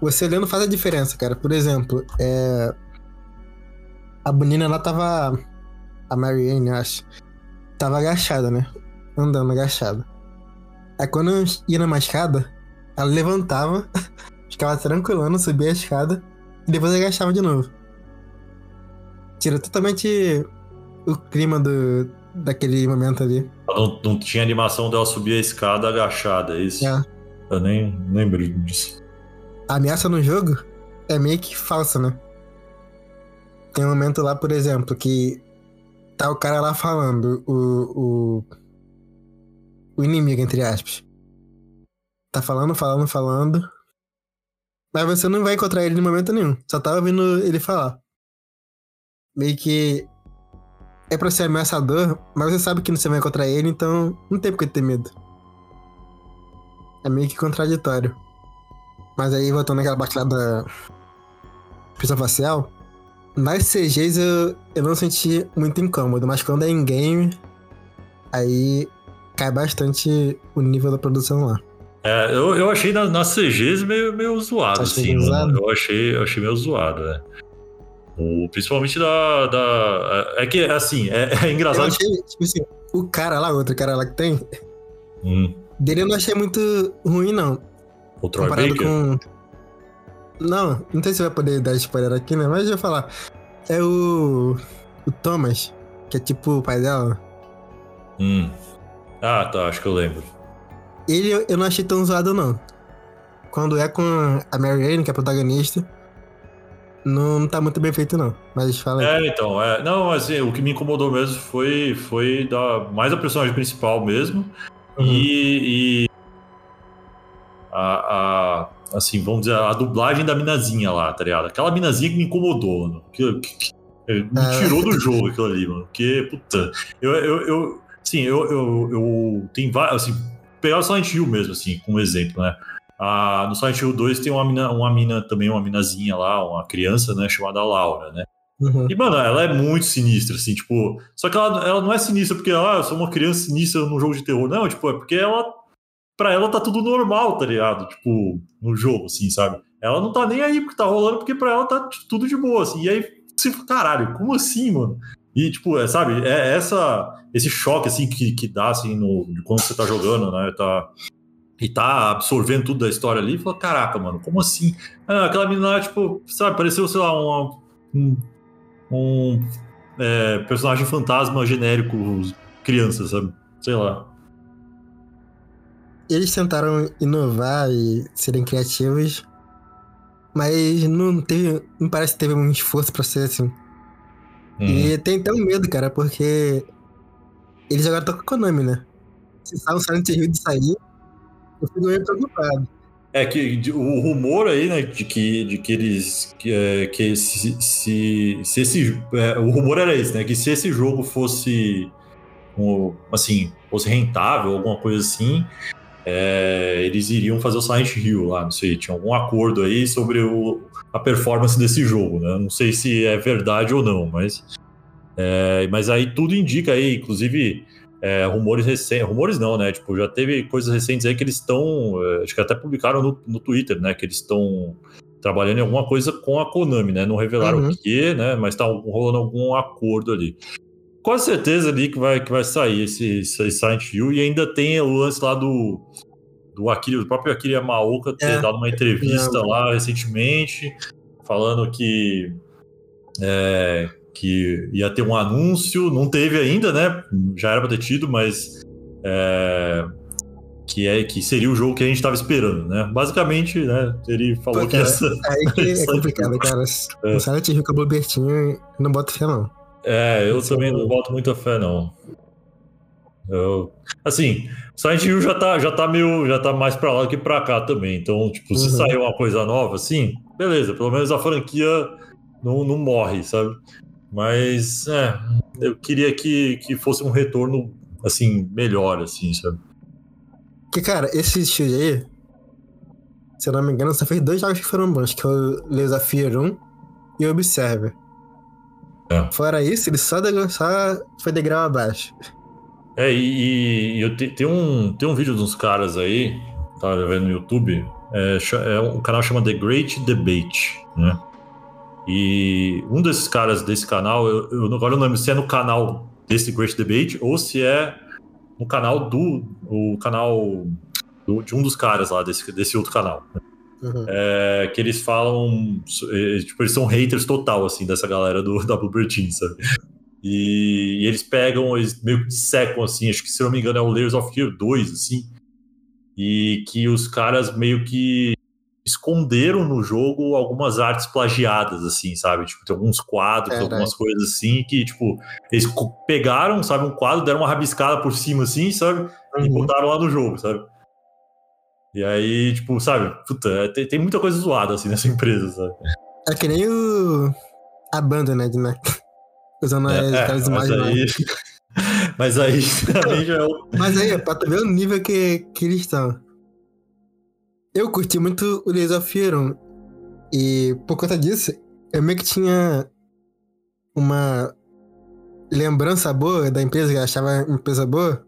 você olhando faz a diferença, cara. Por exemplo, é... a menina lá tava. A Marianne, eu acho. Tava agachada, né? Andando agachada. Aí quando eu ia numa escada, ela levantava, ficava tranquilando, subia a escada e depois agachava de novo. Tira totalmente o clima do, daquele momento ali. Não, não tinha animação dela subir a escada agachada, é isso? É. Eu nem lembro disso. A ameaça no jogo é meio que falsa, né? Tem um momento lá, por exemplo, que tá o cara lá falando, o, o, o inimigo, entre aspas. Tá falando, falando, falando. Mas você não vai encontrar ele em momento nenhum. Só tá ouvindo ele falar. Meio que é pra ser ameaçador, mas você sabe que não você vai encontrar ele, então não tem por que ter medo. É meio que contraditório. Mas aí, voltando naquela parte lá da expressão facial, nas CGs eu, eu não senti muito incômodo, mas quando é em game, aí cai bastante o nível da produção lá. É, eu, eu achei nas, nas CGs meio, meio zoado, assim. zoado? Eu achei, eu achei meio zoado, né? O, principalmente da, da. É que, assim, é, é Eu engraçado. achei, tipo assim, o cara lá, outro cara lá que tem, Hum, dele eu não achei muito ruim, não. O Troy comparado Baker. com. Não, não sei se vai poder dar spoiler aqui, né? Mas eu vou falar. É o. O Thomas, que é tipo o pai dela. Hum. Ah, tá, acho que eu lembro. Ele eu- não achei tão zoado, não. Quando é com a Mary Jane, que é a protagonista, não, não tá muito bem feito, não. Mas fala aí. É, então, é. Não, assim, o que me incomodou mesmo foi, foi da, mais a personagem principal mesmo. Uhum. E. e a, a- Assim, vamos dizer, a dublagem da minazinha lá, tá ligado? Aquela minazinha que me incomodou, mano. Que, que- que- me Ah. tirou do jogo aquilo ali, mano. Porque, puta. Eu. eu, eu sim, eu, eu, eu. Tem vários. Assim, pegar o Silent Hill mesmo, assim, como exemplo, né? Ah, no Silent Hill 2 tem uma mina, uma mina também, uma minazinha lá, uma criança, né, chamada Laura, né? Uhum. E, mano, ela é muito sinistra, assim, tipo. Só que ela, ela não é sinistra porque, ah, eu sou uma criança sinistra num jogo de terror. Não, tipo, é porque ela. Pra ela tá tudo normal, tá ligado? Tipo, no jogo, assim, sabe? Ela não tá nem aí porque tá rolando, porque pra ela tá tudo de boa, assim. E aí, você fica, caralho, como assim, mano? E, tipo, é, sabe, é essa, esse choque, assim, que, que dá, assim, no, de quando você tá jogando, né? Tá, e tá absorvendo tudo da história ali, e fala, caraca, mano, como assim? Ah, aquela menina tipo, sabe, pareceu, sei lá, um, um é, personagem fantasma genérico, criança, sabe? Sei lá. Eles tentaram inovar e serem criativos, mas não teve. Não parece que teve um esforço pra ser assim. Hum. E tem até um medo, cara, porque eles agora estão com a Konami, né? Se sai um Silent Hill de sair, eu fico meio preocupado. É que o rumor aí, né, de que, de que eles. Que, é, que se, se, se esse. é, o rumor era esse, né? Que se esse jogo fosse. um, assim, fosse rentável, alguma coisa assim. É, eles iriam fazer o Silent Hill lá, não sei, tinha algum acordo aí sobre o, a performance desse jogo, né? Não sei se é verdade ou não, mas. é, mas aí tudo indica aí, inclusive. é, rumores recentes, rumores não, né? Tipo, já teve coisas recentes aí que eles estão, é, acho que até publicaram no, no Twitter, né? Que eles estão trabalhando em alguma coisa com a Konami, né? Não revelaram Uhum. o que, né? Mas tá rolando algum acordo ali. Quase certeza ali que vai, que vai sair esse, esse Silent Hill e ainda tem o lance lá do do, Akira, do próprio Akira Yamaoka ter É. dado uma entrevista Lembro. lá recentemente falando que é, que ia ter um anúncio, não teve ainda, né? Já era pra ter tido, mas é, que é que seria o jogo que a gente estava esperando, né? Basicamente, né? Ele falou Pô, que cara, essa Aí que é complicado, cara. É. O Silent Hill com a Bluebertinho, não boto fé, não. É, eu também é o- não boto muita fé, não. Eu, assim, Silent Hill já tá, já tá meio, já tá mais pra lá do que pra cá também. Então, tipo, se Uhum. sair uma coisa nova, assim, beleza, pelo menos a franquia não, não morre, sabe? Mas, é, eu queria que, que fosse um retorno, assim, melhor, assim, sabe? Porque, cara, esse estúdio aí, se eu não me engano, só fez dois jogos que foram bons, que é o Fear 1 e o Observer. É. Fora isso, ele só, de, só foi degrau abaixo. É, e, e eu te- tem, um, tem um vídeo de uns caras aí, tá vendo no YouTube, é, é um canal chama The Great Debate, né? E um desses caras desse canal, eu, eu agora eu não lembro se é no canal desse Great Debate ou se é no canal do o canal do- de um dos caras lá desse, desse outro canal. Uhum. É, que eles falam, é, tipo, eles são haters total, assim, dessa galera do, da Bluebird Team, sabe? E, e eles pegam, eles meio que secam, assim, acho que se não me engano é o Layers of Fear 2, assim, e que os caras meio que esconderam no jogo algumas artes plagiadas, assim, sabe? Tipo, tem alguns quadros, Caralho. algumas coisas assim, que, tipo, eles pegaram, sabe, um quadro, deram uma rabiscada por cima, assim, sabe? E Uhum. botaram lá no jogo, sabe? E aí, tipo, sabe? Puta, é, tem, tem muita coisa zoada, assim, nessa empresa, sabe? É que nem o Abandoned, né? Usando as, É, aquelas mas imagens aí... mas aí também já é o... Mas aí, pra tu ver o nível que, que eles estão. Eu curti muito o Layers of 1. E por conta disso, eu meio que tinha uma lembrança boa da empresa, que eu achava uma empresa boa.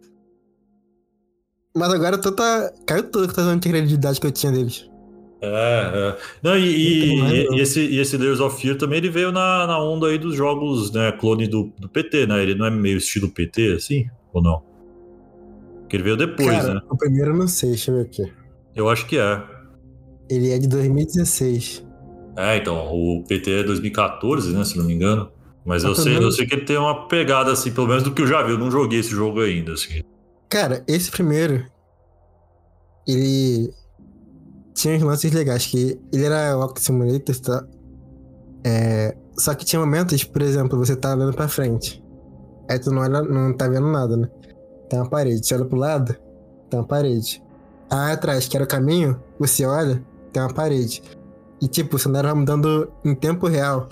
Mas agora tô, tá, caiu tá dando de credibilidade que eu tinha deles. É, é. Não, e, e, e, esse, e esse Layers of Fear também ele veio na, na onda aí dos jogos, né, clone do, do PT, né? Ele não é meio estilo PT, assim, ou não? Porque ele veio depois, Cara, né? o primeiro eu não sei, deixa eu ver aqui. Eu acho que é. Ele é de 2016. É, então, o PT é 2014, né, se não me engano. Mas eu Ah, sei, também. eu sei que ele tem uma pegada, assim, pelo menos do que eu já vi. Eu não joguei esse jogo ainda, assim. Cara, esse primeiro. Ele. Tinha uns lances legais, que ele era Walk Simulator, tá? É, só que tinha momentos, por exemplo, você tá olhando pra frente. Aí tu não, olha, não tá vendo nada, né? Tem uma parede. Você olha pro lado, tem uma parede. Aí atrás, que era o caminho, você olha, tem uma parede. E tipo, o cenário vai mudando em tempo real.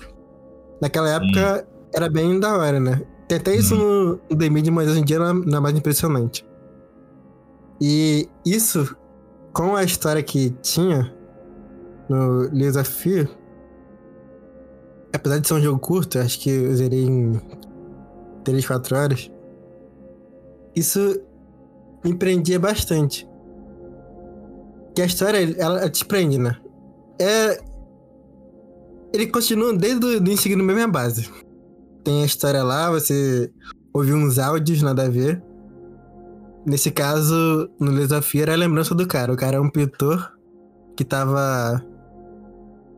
Naquela época era bem da hora, né? Tem até isso no, no The Medium, mas hoje em dia não é, não é mais impressionante. E isso, com a história que tinha no Fear, apesar de ser um jogo curto, acho que eu zerei em 3, 4 horas, isso me prendia bastante. Que a história, ela, te prende, né? É... Ele continua desde o início seguindo a mesma base. Tem a história lá, você ouve uns áudios, nada a ver. Nesse caso, no desafio era a lembrança do cara. O cara é um pintor que tava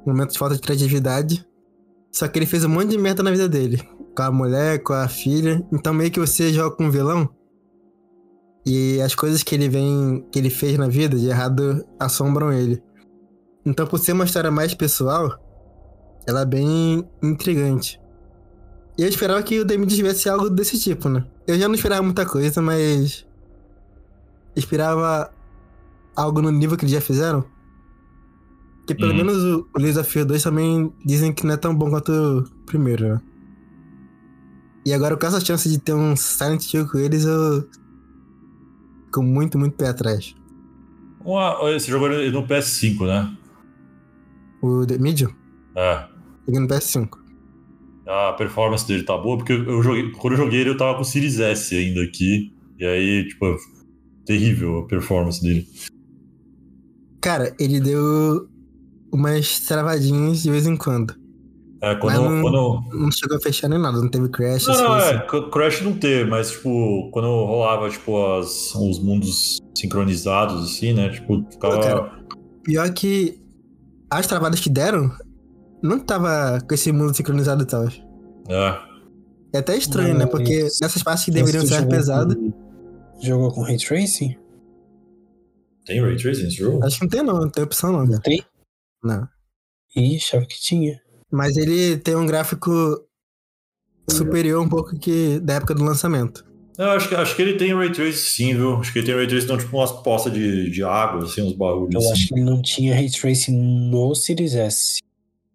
em momento de falta de criatividade. Só que ele fez um monte de merda na vida dele. Com a mulher, com a filha. Então meio que você joga com um vilão. E as coisas que ele vem. que ele fez na vida de errado assombram ele. Então por ser uma história mais pessoal, ela é bem intrigante. E eu esperava que o Medium tivesse algo desse tipo, né? Eu já não esperava muita coisa, mas. Esperava algo no nível que eles já fizeram. Que pelo Uhum. menos o, o Fear 2 também dizem que não é tão bom quanto o primeiro, né? E agora com essa chance de ter um Silent Hill com eles, eu. Fico muito, muito pé atrás. Uma- esse jogo é no PS5, né? O The Medium, É. peguei no PS5. A performance dele tá boa, porque eu joguei, quando eu joguei ele eu tava com o Series S ainda aqui. E aí, tipo, terrível a performance dele. Cara, ele deu umas travadinhas de vez em quando. É, quando, Mas não- quando, Não chegou a fechar nem nada, não teve crash. Não, não, é, Crash não teve, mas, tipo, quando rolava, tipo, as, os mundos sincronizados, assim, né? Tipo, ficava. Cara. Pior que as travadas que deram, não tava com esse mundo sincronizado e tal. É. É até estranho, né? Mas- Porque nessas partes que deveriam ser pesadas, Jogou com Ray Tracing? Tem Ray Tracing nesse jogo? acho que não tem não, não tem opção não, cara. Tem? Não. Ih, achava que tinha. Mas ele tem um gráfico superior um pouco que da época do lançamento. Eu acho que, acho que ele tem Ray Tracing sim, viu? Acho que ele tem Ray Tracing, então, tipo, umas poças de, de água, assim, uns barulhos. Eu assim. acho que ele não tinha Ray Tracing no Series S.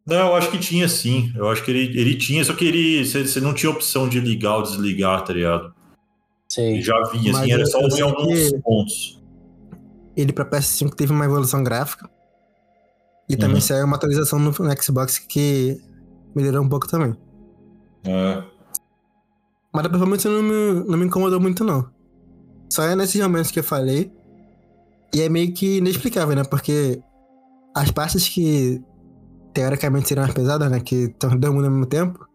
Não, eu acho que tinha sim. Eu acho que ele, ele tinha, só que ele. Você você não tinha opção de ligar ou desligar, tá ligado? Sei. já vinha, assim, era só em alguns pontos. Ele pra PS5 teve uma evolução gráfica. E também Uhum. saiu uma atualização no, no Xbox que melhorou um pouco também. É. Mas a performance não me, não me incomodou muito, não. Só é nesses momentos que eu falei. E é meio que inexplicável, né? Porque as partes que teoricamente seriam mais pesadas, né? Que estão mundo ao mesmo tempo.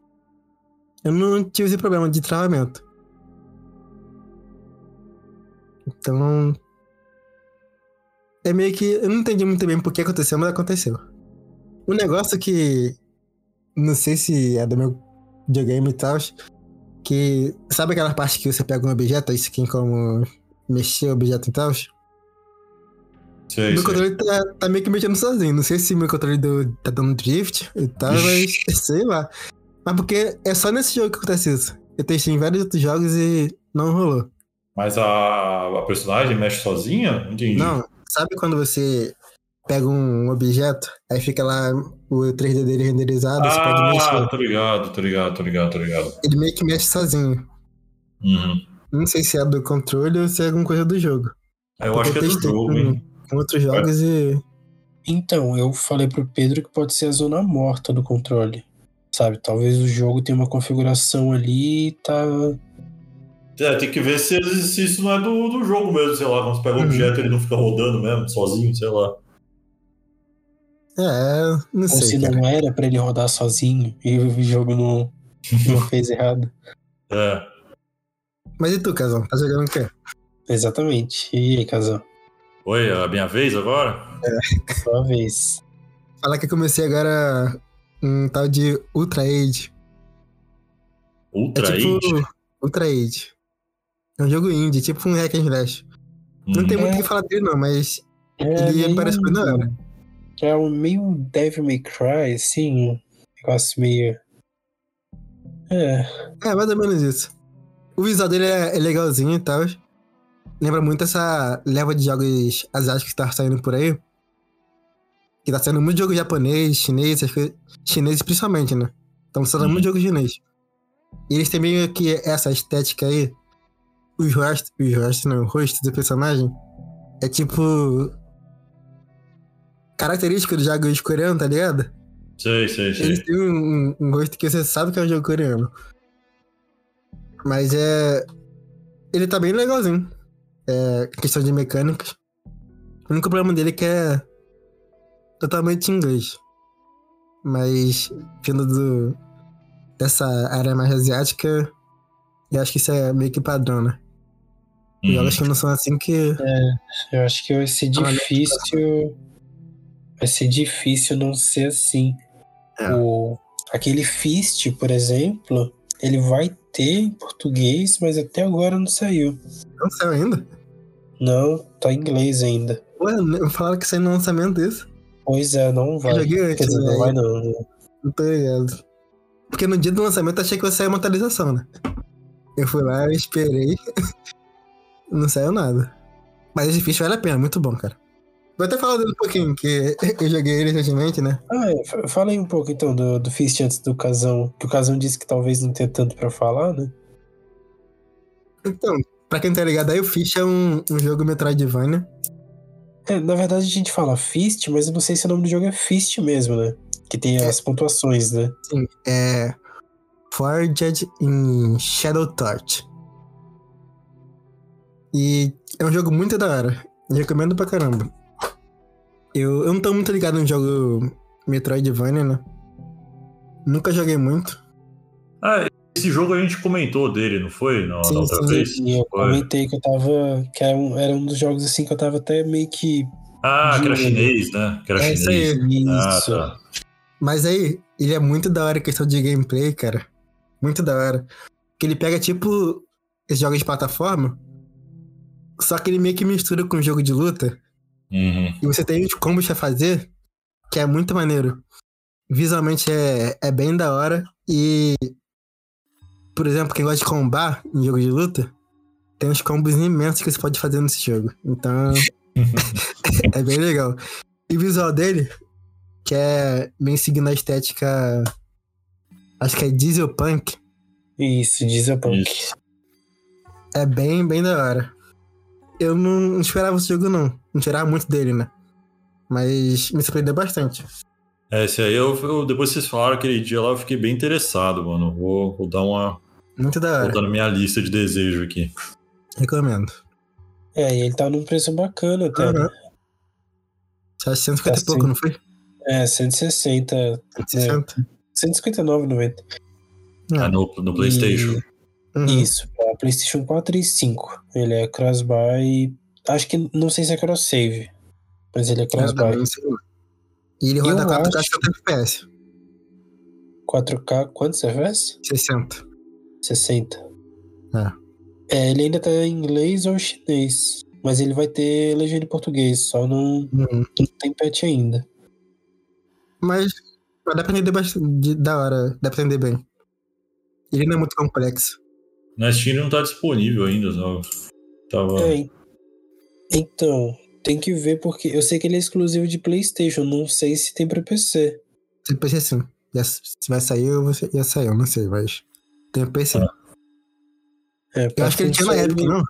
Eu não tive esse problema de travamento. Então. É meio que. Eu não entendi muito bem por que aconteceu, mas aconteceu. Um negócio que. Não sei se é do meu videogame e tal. Que. Sabe aquela parte que você pega um objeto, aí você tem como mexer o objeto e tal? Sei, Meu sei. controle tá, tá meio que mexendo sozinho. Não sei se meu controle do- tá dando drift e tal, mas sei lá. Mas porque é só nesse jogo que acontece isso. Eu testei em vários outros jogos e não rolou. Mas a, a personagem mexe sozinha? Não entendi. Não, sabe quando você pega um objeto, aí fica lá o 3D dele renderizado, você pode Ah, mexer. tô ligado, tô ligado, tô ligado, tô ligado. Ele meio que mexe sozinho. Uhum. Não sei se é do controle ou se é alguma coisa do jogo. Eu Porque acho que é do jogo, com- hein? Com outros jogos e. Então, eu falei pro Pedro que pode ser a zona morta do controle. Sabe? Talvez o jogo tenha uma configuração ali e tá. É, tem que ver se, se isso não é do, do jogo mesmo, sei lá, quando você pega o Uhum. objeto ele não fica rodando mesmo, sozinho, sei lá. É, não Ou sei, se cara. não era pra ele rodar sozinho e o jogo não, não fez errado. É. Mas e tu, Casão? Tá jogando o quê? Exatamente. E aí, casal? Oi, é a minha vez agora? Sua vez. Falar que eu comecei agora um tal de Ultra Age. É Ultra tipo. Age? Ultra Age. É um jogo indie, tipo um hack and slash. Não tem Hum. muito o É. que falar dele, não, mas É ele parece bem da hora. É um meio Devil May Cry, assim. Um negócio meio. É. É, mais ou menos isso. O visual dele é, é legalzinho e tal. Lembra muito essa leva de jogos asiáticos que tá saindo por aí. Que tá saindo muito jogo japonês, chinês, essas coisas. Chineses principalmente, né? Estão saindo Uhum. muito jogo chinês. E eles têm meio que essa estética aí. Os rostos, os rostos não, o rosto do personagem. É tipo. Característico dos jogos coreanos, tá ligado? Sei, sei, sei. Eles têm um, um- um rosto que você sabe que é um jogo coreano. Mas é. Ele tá bem legalzinho. É questão de mecânicas. O único problema dele é que é totalmente inglês. Mas vindo do, dessa área mais asiática, eu acho que isso é meio que padrão, né? Hum. jogos que não são assim que. Eu acho que vai ser Olha, difícil. Vai ser difícil não ser assim. É. O, aquele Fist, por exemplo, ele vai ter em português, mas até agora não saiu. Não saiu ainda? Não, tá em inglês ainda. Ué, falaram que saiu no lançamento desse. Pois é, não vai. Eu joguei antes, dizer, não né? vai não. Não tô ligado. Porque no dia do lançamento eu achei que ia sair uma atualização, né? Eu fui lá, eu esperei. não saiu nada. Mas esse ficha vale a pena, muito bom, cara. Vou até falar dele um pouquinho, que eu joguei ele recentemente, né? Ah, é, fa- fala aí um pouco então do, do Fist antes do Casão. Que o Casão disse que talvez não tenha tanto pra falar, né? Então, pra quem tá ligado aí, o Fish é um, um jogo Metroidvania. É, na verdade a gente fala Fist, mas eu não sei se o nome do jogo é Fist mesmo, né? Que tem as pontuações, né? Sim, é. Forged in Shadow Torch. E é um jogo muito da hora. Eu recomendo pra caramba. Eu, eu não tô muito ligado no jogo Metroidvania, né? Nunca joguei muito. Ah, esse jogo a gente comentou dele, não foi? Na, Sim, na outra sim, vez? E eu Foi. comentei que eu tava. Que era um, era um dos jogos assim que eu tava até meio que. Ah, que era chinês, né? Que era É isso chinês. aí. Ah, Isso. tá. Mas aí, ele é muito da hora em questão de gameplay, cara. Muito da hora. Que ele pega, tipo, esses jogos de plataforma. Só que ele meio que mistura com jogo de luta. Uhum. E você tem os combos pra fazer, que é muito maneiro. Visualmente é, é bem da hora. E, por exemplo, quem gosta de combar em jogo de luta, tem uns combos imensos que você pode fazer nesse jogo. Então, é bem legal. E o visual dele, que é bem seguindo a estética. Acho que é Diesel Punk. Isso, Dieselpunk. Isso. É bem, bem da hora. Eu não, esperava esse jogo, não. Não esperava muito dele, né? Mas me surpreendeu bastante. É, esse aí, eu, eu- depois que vocês falaram aquele dia lá, eu fiquei bem interessado, mano. Vou, vou dar uma. Muito da hora. botar na minha lista de desejo aqui. Recomendo. É, e ele tá num preço bacana até. né? Aham. Acho que 150 e Tá pouco, não foi? É, 160. 160? 159,90. É. Ah, no, no PlayStation. Uhum. Isso, pra PlayStation 4 e 5. Ele é cross-buy. Acho que não sei se é cross-save. Mas ele é também cross-buy. E ele roda Eu 4K acho- 60 FPS. 4K, quantos FPS? 60. 60. É. É, ele ainda tá em inglês ou chinês. Mas ele vai ter legenda em português, só não, Uhum. não tem patch ainda. Mas mas dá pra entender bastante. de- Da hora, dá pra entender bem. Ele não é muito complexo. Na Steam não tá disponível ainda, não. Tava. É, en- então, tem que ver porque eu sei que ele é exclusivo de PlayStation, não sei se tem pra PC. Tem PC. Já- Se vai sair, eu vou- já saiu, não sei, mas. Tem PC. Ah. É, Eu pra acho que ele tinha na Epic, não?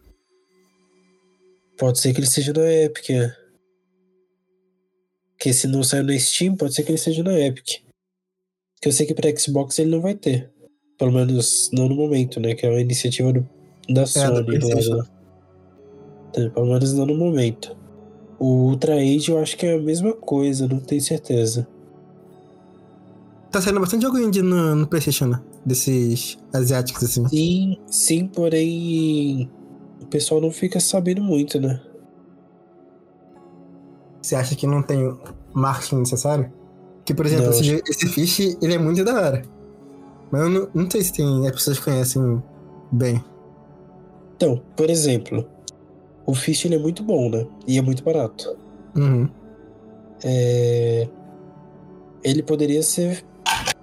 Pode ser que ele seja na Epic, é. Porque se não saiu na Steam, pode ser que ele seja na Epic. Que eu sei que para Xbox ele não vai ter. Pelo menos não no momento, né? Que é uma iniciativa do, da Sony. PlayStation. né? Então, Pelo menos não no momento. O Ultra Age eu acho que é a mesma coisa, não tenho certeza. Tá saindo bastante jogo indie no, no PlayStation, né? Desses asiáticos, assim. Sim, sim, porém o pessoal não fica sabendo muito, né? Você acha que não tem marketing necessário? Que, por exemplo, esse, esse Fish, ele é muito da hora. Mas eu não, não sei se tem, as pessoas conhecem bem. Então, por exemplo, o Fish ele é muito bom, né? E é muito barato. Uhum. É, Ele poderia ser,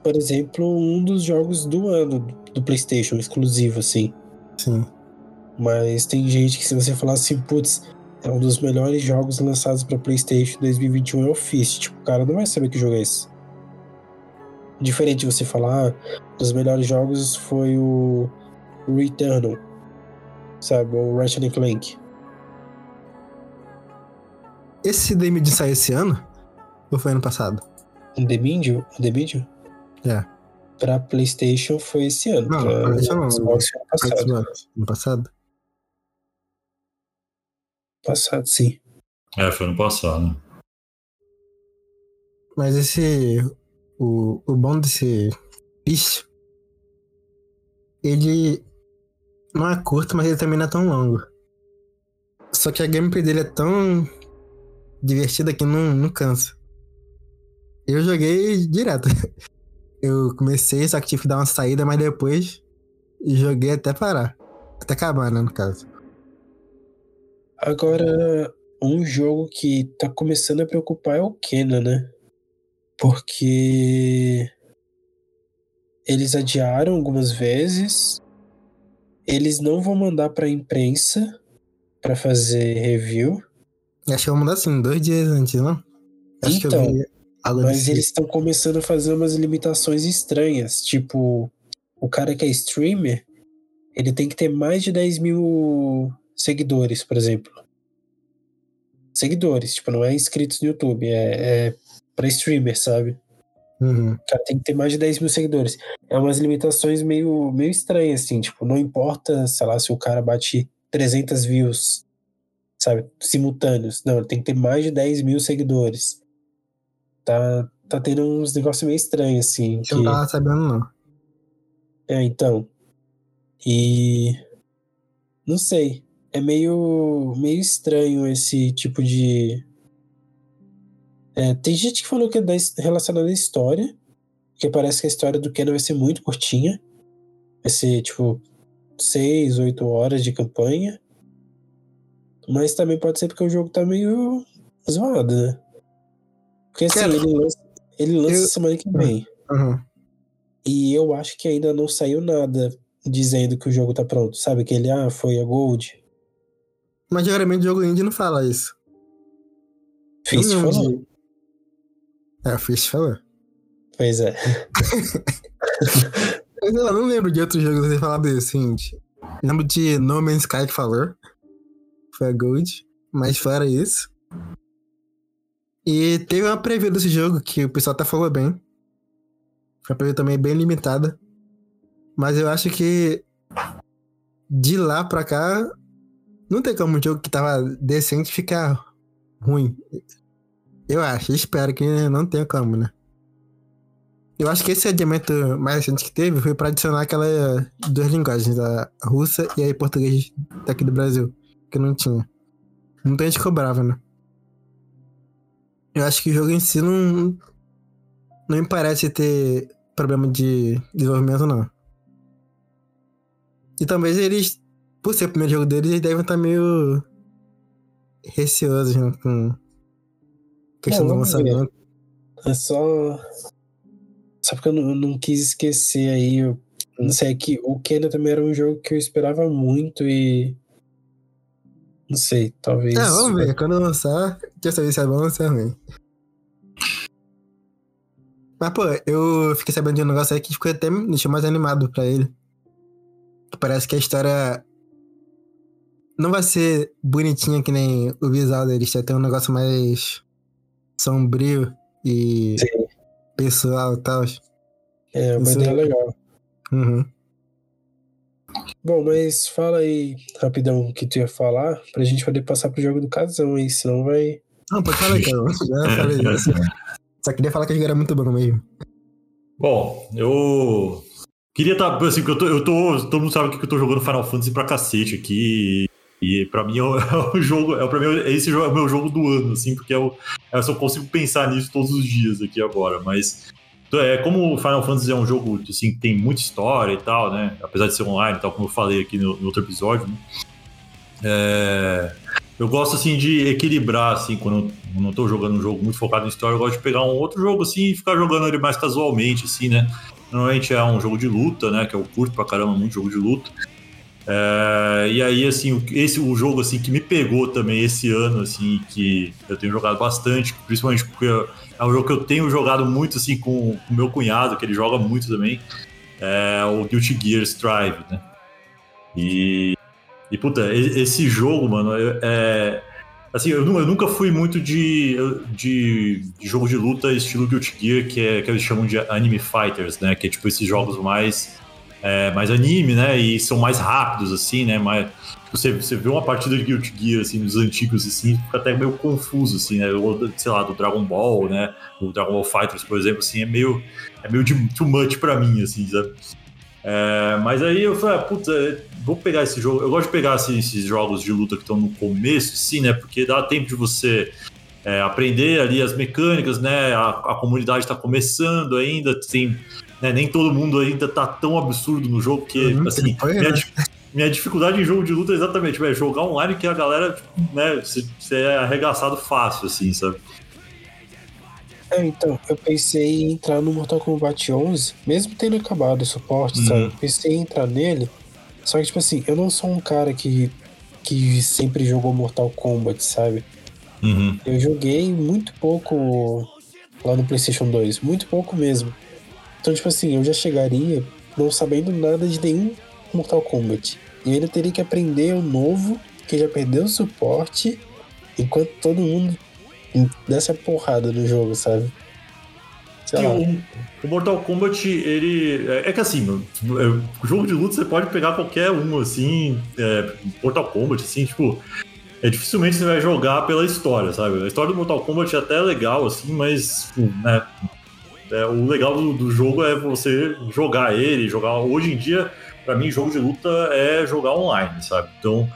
por exemplo, um dos jogos do ano do PlayStation, exclusivo, assim. Sim. Mas tem gente que, se você falar assim, putz, é um dos melhores jogos lançados para PlayStation 2021 é o Fist. Tipo, o cara não vai saber que jogo é esse. Diferente de você falar, ah, um dos melhores jogos foi o Returnal, sabe? Ou Ratchet and Clank. Esse Dame de sair esse ano? Ou foi ano passado? O The Medium? O The Medium? É. Pra PlayStation foi esse ano. Não, pra PlayStation não, Xbox foi ano passado. Ano passado? Passado, sim. É, foi ano passado. Mas esse. O, o bom desse Fish. Ele não é curto, mas ele também não é tão longo. Só que a gameplay dele é tão divertida que não, não cansa. Eu joguei direto. Eu comecei, só que tive que dar uma saída, mas depois joguei até parar. Até acabar, né, no caso. Agora, um jogo que tá começando a preocupar é o Kena, né? Porque eles adiaram algumas vezes. Eles não vão mandar pra imprensa pra fazer review, Acho que eu vou mudar assim, dois dias antes, não? Acho Então, mas eles estão começando a fazer umas limitações estranhas. Tipo, o cara que é streamer, ele tem que ter mais de 10 mil seguidores, por exemplo. Seguidores, tipo, não é inscritos no YouTube, é, é pra streamer, sabe? Uhum. O cara tem que ter mais de 10 mil seguidores. É umas limitações meio, meio estranhas, assim, tipo, não importa, sei lá, se o cara bate 300 views, sabe, simultâneos. Não, ele tem que ter mais de 10 mil seguidores. Tá, tá tendo uns negócios meio estranhos, assim. Eu não que- tava sabendo, não. É, então. E. Não sei. É meio, meio estranho esse tipo de. É, tem gente que falou que é da, relacionado à história. Porque parece que a história do Ken vai ser muito curtinha. Vai ser, tipo, 6, 8 horas de campanha. Mas também pode ser porque o jogo tá meio zoado, né? Porque assim, ele lança, ele lança eu- semana que vem. Uhum. E eu acho que ainda não saiu nada dizendo que o jogo tá pronto. Sabe aquele, ah, foi a Gold? Mas geralmente o jogo indie não fala isso. Fist Eu É, Fist falou. Pois é. Mas eu não lembro de outros jogos ter falado isso, indie. Lembro de No Man's Sky que falou. Foi a Gold. Mas fora isso. E teve uma preview desse jogo que o pessoal até falou bem. Foi uma preview também bem limitada. Mas eu acho que de lá pra cá não tem como um jogo que tava decente ficar ruim. Eu acho, espero que não tenha como, né? Eu acho que esse adiamento mais recente que teve foi pra adicionar aquela duas linguagens, a russa e aí português daqui do Brasil, que não tinha. Muita gente cobrava, né? Eu acho que o jogo em si não. Não me parece ter problema de desenvolvimento, não. E talvez eles, por ser o primeiro jogo deles, eles devem estar meio receosos né, com questão É, do lançamento. É só. Só porque eu não, eu não quis esquecer aí. Eu não sei, é que o Kena também era um jogo que eu esperava muito e. Não sei, talvez. Ah, vamos ver. Quando lançar, quer saber se é bom ou se é ruim. Mas, pô, eu fiquei sabendo de um negócio aí que ficou até me deixou mais animado pra ele. Parece que a história não vai ser bonitinha que nem o visual deles. Ter um negócio mais sombrio e Sim. pessoal e tal. É, uma Isso ideia é- legal. Uhum. Bom, mas fala aí rapidão o que tu ia falar pra gente poder passar pro jogo do casão aí, senão vai. Não, pode falar, cara. Eu já falei isso. Só queria falar que a jogo era muito bom mesmo. Bom, eu queria estar assim, que eu tô, eu tô, todo mundo sabe que eu tô jogando Final Fantasy pra cacete aqui. E pra mim é o, é o jogo, é para mim esse jogo é o meu jogo do ano, assim, porque eu, eu só consigo pensar nisso todos os dias aqui agora. Mas então, é como Final Fantasy é um jogo assim que tem muita história e tal, né? Apesar de ser online, tal como eu falei aqui no, no outro episódio. Né? É, eu gosto assim de equilibrar assim quando eu não tô jogando um jogo muito focado em história, eu gosto de pegar um outro jogo assim e ficar jogando ele mais casualmente assim, né? Normalmente é um jogo de luta, né? Que eu curto pra caramba muito jogo de luta. É, e aí assim, esse o jogo assim que me pegou também esse ano assim, que eu tenho jogado bastante, principalmente porque é um jogo que eu tenho jogado muito assim com o meu cunhado, que ele joga muito também. É o Guilty Gear Strive, né? E e puta, esse jogo, mano, é, assim, eu, eu nunca fui muito de, de, de jogo de luta estilo Guilty Gear, que, é, que eles chamam de anime fighters, né? Que é tipo esses jogos mais, é, mais anime, né? E são mais rápidos, assim, né? Mais, você, você vê uma partida de Guilty Gear, assim, nos antigos, assim, fica até meio confuso, assim, né? Ou, sei lá, do Dragon Ball, né? O Dragon Ball Fighters, por exemplo, assim, é meio, é meio de too much pra mim, assim, sabe? É, mas aí eu falei, ah, puta, vou pegar esse jogo. Eu gosto de pegar assim, esses jogos de luta que estão no começo, sim, né? Porque dá tempo de você é, aprender ali as mecânicas, né? A, a comunidade está começando ainda, tem, né? nem todo mundo ainda tá tão absurdo no jogo que, Uhum, assim, foi, minha, né? minha dificuldade em jogo de luta é exatamente é jogar online que a galera, tipo, né? Você é arregaçado fácil, assim, sabe? É, então, eu pensei em entrar no Mortal Kombat 11, mesmo tendo acabado o suporte, Uhum. sabe? Pensei em entrar nele, só que, tipo assim, eu não sou um cara que, que sempre jogou Mortal Kombat, sabe? Uhum. Eu joguei muito pouco lá no PlayStation 2, muito pouco mesmo. Então, tipo assim, eu já chegaria não sabendo nada de nenhum Mortal Kombat. E ainda teria que aprender o novo, que já perdeu o suporte, enquanto todo mundo desse a porrada no jogo, sabe? O, o Mortal Kombat, ele. É, é que assim, mano, é, jogo de luta você pode pegar qualquer um, assim. é, Mortal Kombat, assim, tipo. É dificilmente você vai jogar pela história, sabe? A história do Mortal Kombat é até legal, assim, mas. tipo, Né, é, o legal do, do jogo é você jogar ele, jogar. Hoje em dia, pra mim, jogo de luta é jogar online, sabe? Então.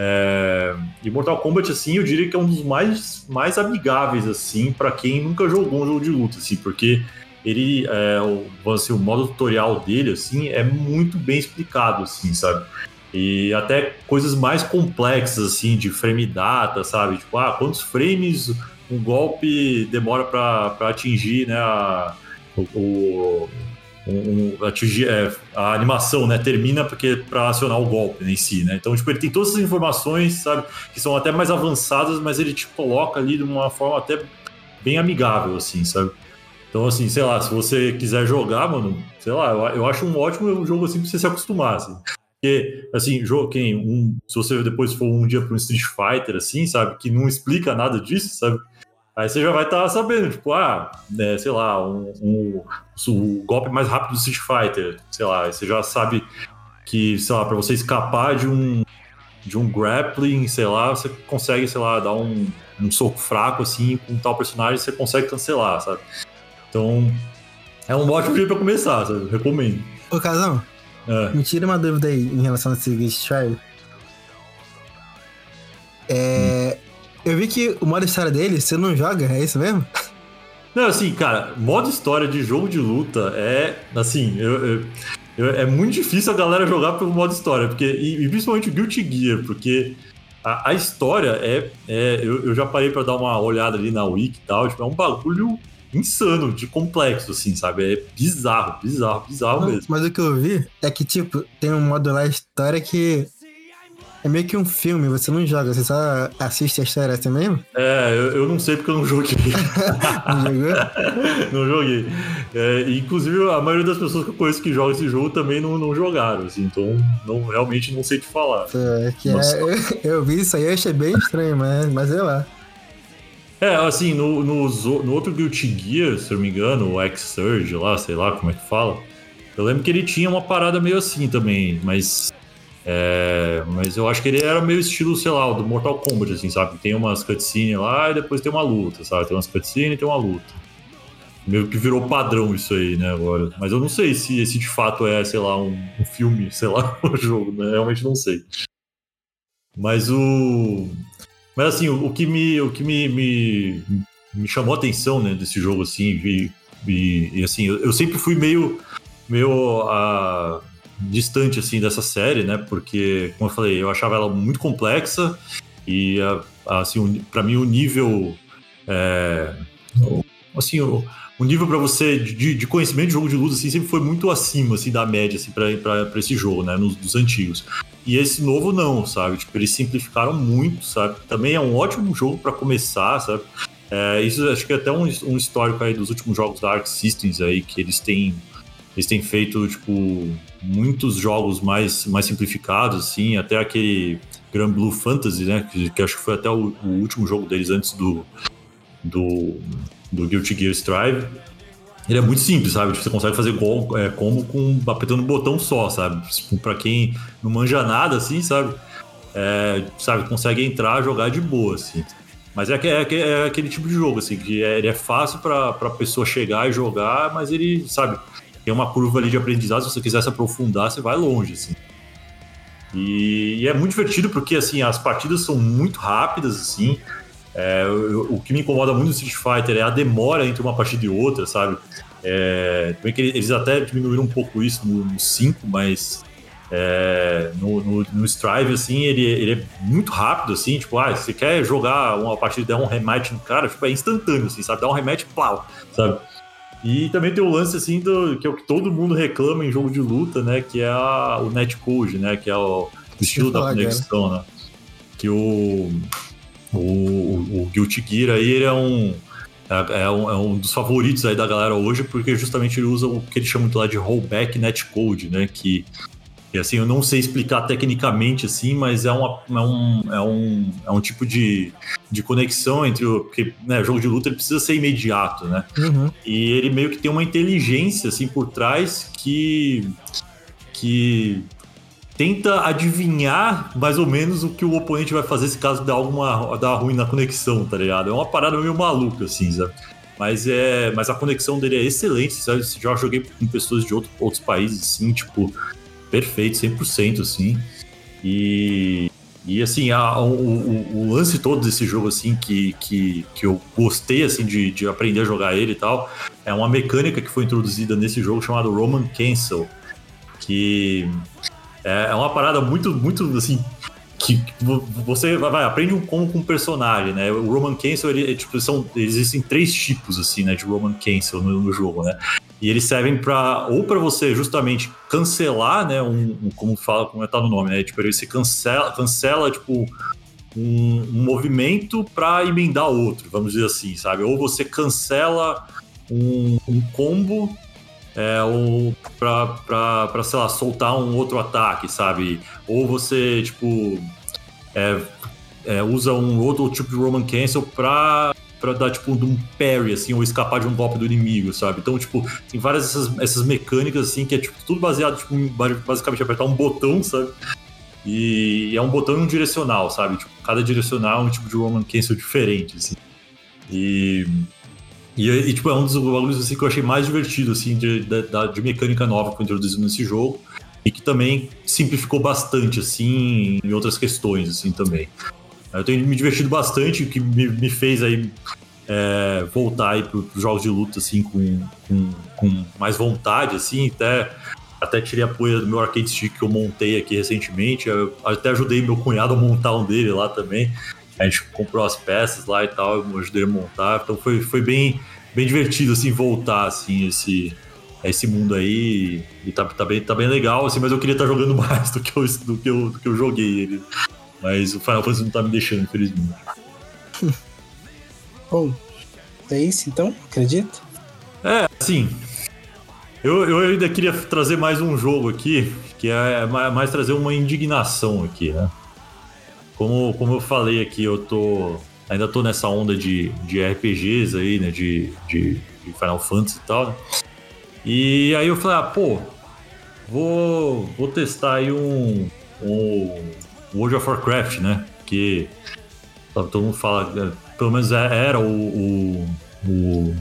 É, e Mortal Kombat, assim, eu diria que é um dos mais, mais amigáveis, assim, para quem nunca jogou um jogo de luta, assim, porque ele, é, o, dizer, o modo tutorial dele, assim, é muito bem explicado, assim, sabe? E até coisas mais complexas, assim, de frame data, sabe? Tipo, ah, quantos frames um golpe demora para atingir, né, a, o, um- atingir é, a animação, né? Termina porque para acionar o golpe né, em si, né? Então, tipo, ele tem todas essas informações, sabe? Que são até mais avançadas, mas ele te coloca ali de uma forma até bem amigável, assim, sabe? Então, assim, sei lá, se você quiser jogar, mano, sei lá, eu, eu acho um ótimo jogo assim pra você se acostumar, assim. Porque, assim, jogo, quem, um, se você depois for um dia para um Street Fighter, assim, sabe, que não explica nada disso, sabe? Aí você já vai estar sabendo, tipo, ah, né, sei lá, um, um- o golpe mais rápido do Street Fighter, sei lá, aí você já sabe que, sei lá, para você escapar de um de um grappling, sei lá, você consegue, sei lá, dar um, um soco fraco assim com tal personagem, você consegue cancelar, sabe? Então, é um ótimo jeito pra começar, sabe? Eu Recomendo. Ô, Casão, É. me tira uma dúvida aí em relação a esse Ghost Tribe. É. Eu vi que o modo história dele, você não joga, é isso mesmo? Não, assim, cara, modo história de jogo de luta é, assim, eu- eu- eu- é muito difícil a galera jogar pelo modo história, porque, e, e principalmente o Guilty Gear, porque a, a história é, é eu, já parei pra dar uma olhada ali na Wiki e tal, tipo, é um bagulho insano, de complexo, assim, sabe? É bizarro, bizarro, bizarro Não, mesmo. Mas o que eu vi é que, tipo, tem um modo lá história que é meio que um filme, você não joga, você só assiste a história assim mesmo? É, eu, eu não sei porque eu não joguei. Não jogou? não joguei. É, e, inclusive, a maioria das pessoas que eu conheço que jogam esse jogo também não, não jogaram, assim, então não, realmente não sei te falar. É, que é- Nossa. eu, eu vi isso aí, eu achei bem estranho, mas, mas sei lá. É, assim, no, no, no outro Guilty Gear, se eu não me engano, o X-Surge lá, sei lá como é que fala, eu lembro que ele tinha uma parada meio assim também, mas é, mas eu acho que ele era meio estilo, sei lá, do Mortal Kombat, assim, sabe? Tem umas cutscenes lá e depois tem uma luta, sabe? Tem umas cutscenes e tem uma luta. Meio que virou padrão isso aí, né, agora. Mas eu não sei se esse de fato é, sei lá, um, um filme, sei lá, um jogo, né? Realmente não sei. Mas o. Mas assim, o, o que me. O que me, me, me chamou a atenção, né, desse jogo, assim, e, e, e assim, eu, eu sempre fui meio meio uh, distante assim dessa série, né? Porque, como eu falei, eu achava ela muito complexa e assim, para mim o nível é, assim, o, nível para você de, de, conhecimento de jogo de luta assim, sempre foi muito acima assim da média assim para esse jogo, né, nos dos antigos. E esse novo não, sabe? Tipo, eles simplificaram muito, sabe? Também é um ótimo jogo para começar, sabe? É, isso acho que é até um, um histórico aí dos últimos jogos da Arc Systems aí que eles têm eles têm feito, tipo, muitos jogos mais, mais simplificados, assim, até aquele Grand Blue Fantasy, né? Que, que acho que foi até o, o, último jogo deles antes do, do, do Guilty Gear Strive. Ele é muito simples, sabe? Tipo, você consegue fazer gol, é, combo com apertando um botão só, sabe? Tipo, pra quem não manja nada, assim, sabe? É, sabe, consegue entrar, jogar de boa, assim. Mas é, é, é, aquele tipo de jogo, assim, que é, ele é fácil pra pessoa chegar e jogar, mas ele, sabe, tem uma curva ali de aprendizado, se você quiser se aprofundar, você vai longe, assim. E, e é muito divertido porque, assim, as partidas são muito rápidas, assim. É, o, o, que me incomoda muito no Street Fighter é a demora entre uma partida e outra, sabe? É, também que eles até diminuíram um pouco isso no 5, mas é, no, no, no, Strive, assim, ele, ele é muito rápido, assim, tipo, ah, você quer jogar uma partida e dar um rematch no cara, tipo, é instantâneo, assim, sabe? Dá um rematch, plau, sabe? E também tem o lance, assim, do, que é o que todo mundo reclama em jogo de luta, né? Que é a, o netcode, né? Que é o, estilo da conexão, né? Que o, o, o Guilty Gear aí, ele é um, é, é, um, é um dos favoritos aí da galera hoje, porque justamente ele usa o que eles chamam de lá de rollback netcode, né? Que e assim, eu não sei explicar tecnicamente assim, mas é, uma, é, um, é, um, é um tipo de, de conexão entre o. Porque né, jogo de luta ele precisa ser imediato, né? Uhum. E ele meio que tem uma inteligência assim por trás que. que tenta adivinhar mais ou menos o que o oponente vai fazer se caso der alguma dar ruim na conexão, tá ligado? É uma parada meio maluca, assim, sabe? Mas, é, mas a conexão dele é excelente, sabe? Já joguei com pessoas de outro, outros países, assim, tipo, perfeito, 100%, assim. E, e assim, a, o, o, o, lance todo desse jogo, assim, que, que, que eu gostei, assim, de, de aprender a jogar ele e tal, é uma mecânica que foi introduzida nesse jogo chamado Roman Cancel, que é, é uma parada muito, muito, assim, que você vai, aprende um como com um personagem, né? O Roman Cancel, ele, é, tipo, são, existem três tipos, assim, né, de Roman Cancel no, no jogo, né? E eles servem para ou para você justamente cancelar, né, um, um, como fala, como está no nome, né? Tipo, você cancela, cancela tipo um, um movimento para emendar outro, vamos dizer assim, sabe? Ou você cancela um, um combo é, ou para, sei lá, soltar um outro ataque, sabe? Ou você, tipo, é, é, usa um outro tipo de Roman Cancel para para dar, tipo, um parry, assim, ou escapar de um golpe do inimigo, sabe? Então, tipo, tem várias essas, essas mecânicas, assim, que é, tipo, tudo baseado, tipo, em, basicamente apertar um botão, sabe? E é um botão e um direcional, sabe? Tipo, cada direcional é um tipo de Roman Cancel diferente, assim. E, e, e, tipo, é um dos bagulhos, assim, que eu achei mais divertido, assim, de, de, de mecânica nova que foi introduzido nesse jogo. E que também simplificou bastante, assim, em outras questões, assim, também. Eu tenho me divertido bastante, o que me, me fez aí é, voltar para os jogos de luta assim com, com, com, mais vontade, assim, até até tirei a poeira do meu arcade stick que eu montei aqui recentemente, eu até ajudei meu cunhado a montar um dele lá também. A gente comprou as peças lá e tal, eu ajudei a montar, então foi, foi bem bem divertido assim voltar assim esse esse mundo aí e tá, tá, bem, tá bem legal, assim, mas eu queria estar tá jogando mais do que eu, do que eu, do que eu joguei ele. Mas o Final Fantasy não tá me deixando, infelizmente. Bom, é isso então? Acredita? É, assim. Eu, eu ainda queria trazer mais um jogo aqui, que é mais trazer uma indignação aqui, né? Como, como eu falei aqui, eu tô. ainda tô nessa onda de, de RPGs aí, né? De, de, de Final Fantasy e tal, né? E aí eu falei, ah, pô, vou, vou testar aí um, um World of Warcraft, né? Que todo mundo fala, é, pelo menos é, era o, o, o,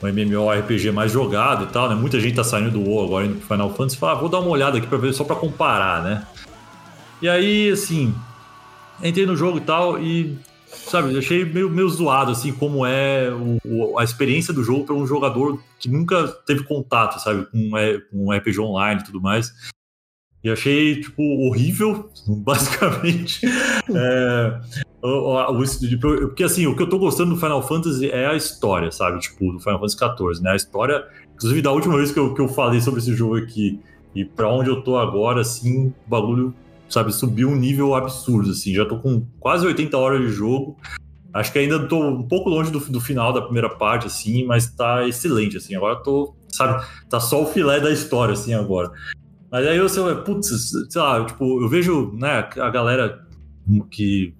o MMORPG mais jogado e tal, né? Muita gente tá saindo do WoW agora indo pro Final Fantasy e fala, ah, vou dar uma olhada aqui pra ver, só pra comparar, né? E aí, assim, entrei no jogo e tal e sabe, achei meio, meio zoado, assim, como é o, o, a experiência do jogo para um jogador que nunca teve contato, sabe, com, é, com RPG online e tudo mais. E achei, tipo, horrível, basicamente. é, o, o, porque, assim, o que eu tô gostando do Final Fantasy é a história, sabe? Tipo, do Final Fantasy XIV, né? A história, inclusive, da última vez que eu, que eu falei sobre esse jogo aqui e para onde eu tô agora, assim, o bagulho sabe, subiu um nível absurdo, assim. Já tô com quase 80 horas de jogo. Acho que ainda tô um pouco longe do, do final da primeira parte, assim, mas tá excelente, assim. Agora tô, sabe, tá só o filé da história, assim, agora. Mas aí eu, sei, putz, sei lá, tipo, eu vejo, né, a galera que.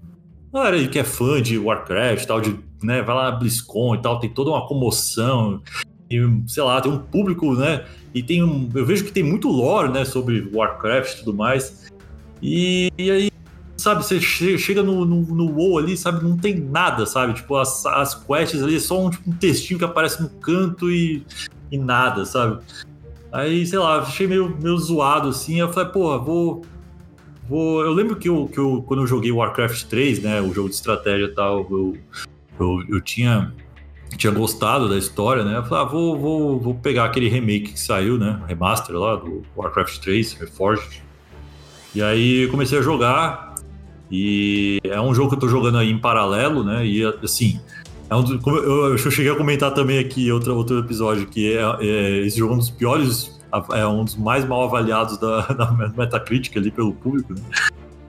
Galera que é fã de Warcraft tal, de, né, vai lá na BlizzCon e tal, tem toda uma comoção. E, sei lá, tem um público, né? E tem um. Eu vejo que tem muito lore, né, sobre Warcraft e tudo mais. E, e aí, sabe, você chega no, no, no WoW ali, sabe, não tem nada, sabe? Tipo, as, as quests ali é só um, tipo, um textinho que aparece no canto e, e nada, sabe? Aí, sei lá, achei meio, meio zoado assim. Eu falei, pô, vou. vou... Eu lembro que, eu, que eu, quando eu joguei Warcraft 3, né, o jogo de estratégia e tal, eu, eu, eu tinha tinha gostado da história, né? Eu falei, ah, vou, vou, vou pegar aquele remake que saiu, né? Remaster lá do Warcraft 3, Reforged. E aí comecei a jogar. E é um jogo que eu tô jogando aí em paralelo, né? E assim, é um, eu, eu cheguei a comentar também aqui outro, outro episódio, que é, é, esse jogo é um dos piores, é um dos mais mal avaliados da, da Metacritic ali pelo público, né?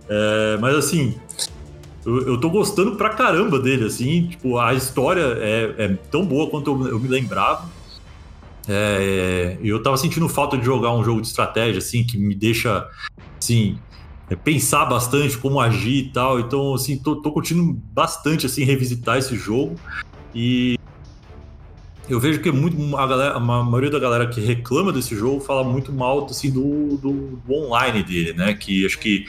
É, mas assim, eu, eu tô gostando pra caramba dele, assim, tipo, a história é, é tão boa quanto eu, eu me lembrava. É, eu tava sentindo falta de jogar um jogo de estratégia, assim, que me deixa assim, pensar bastante como agir e tal. Então, assim, tô, tô curtindo bastante, assim, revisitar esse jogo. E eu vejo que muito a, galera, a maioria da galera que reclama desse jogo fala muito mal assim, do, do, do online dele, né? Que acho que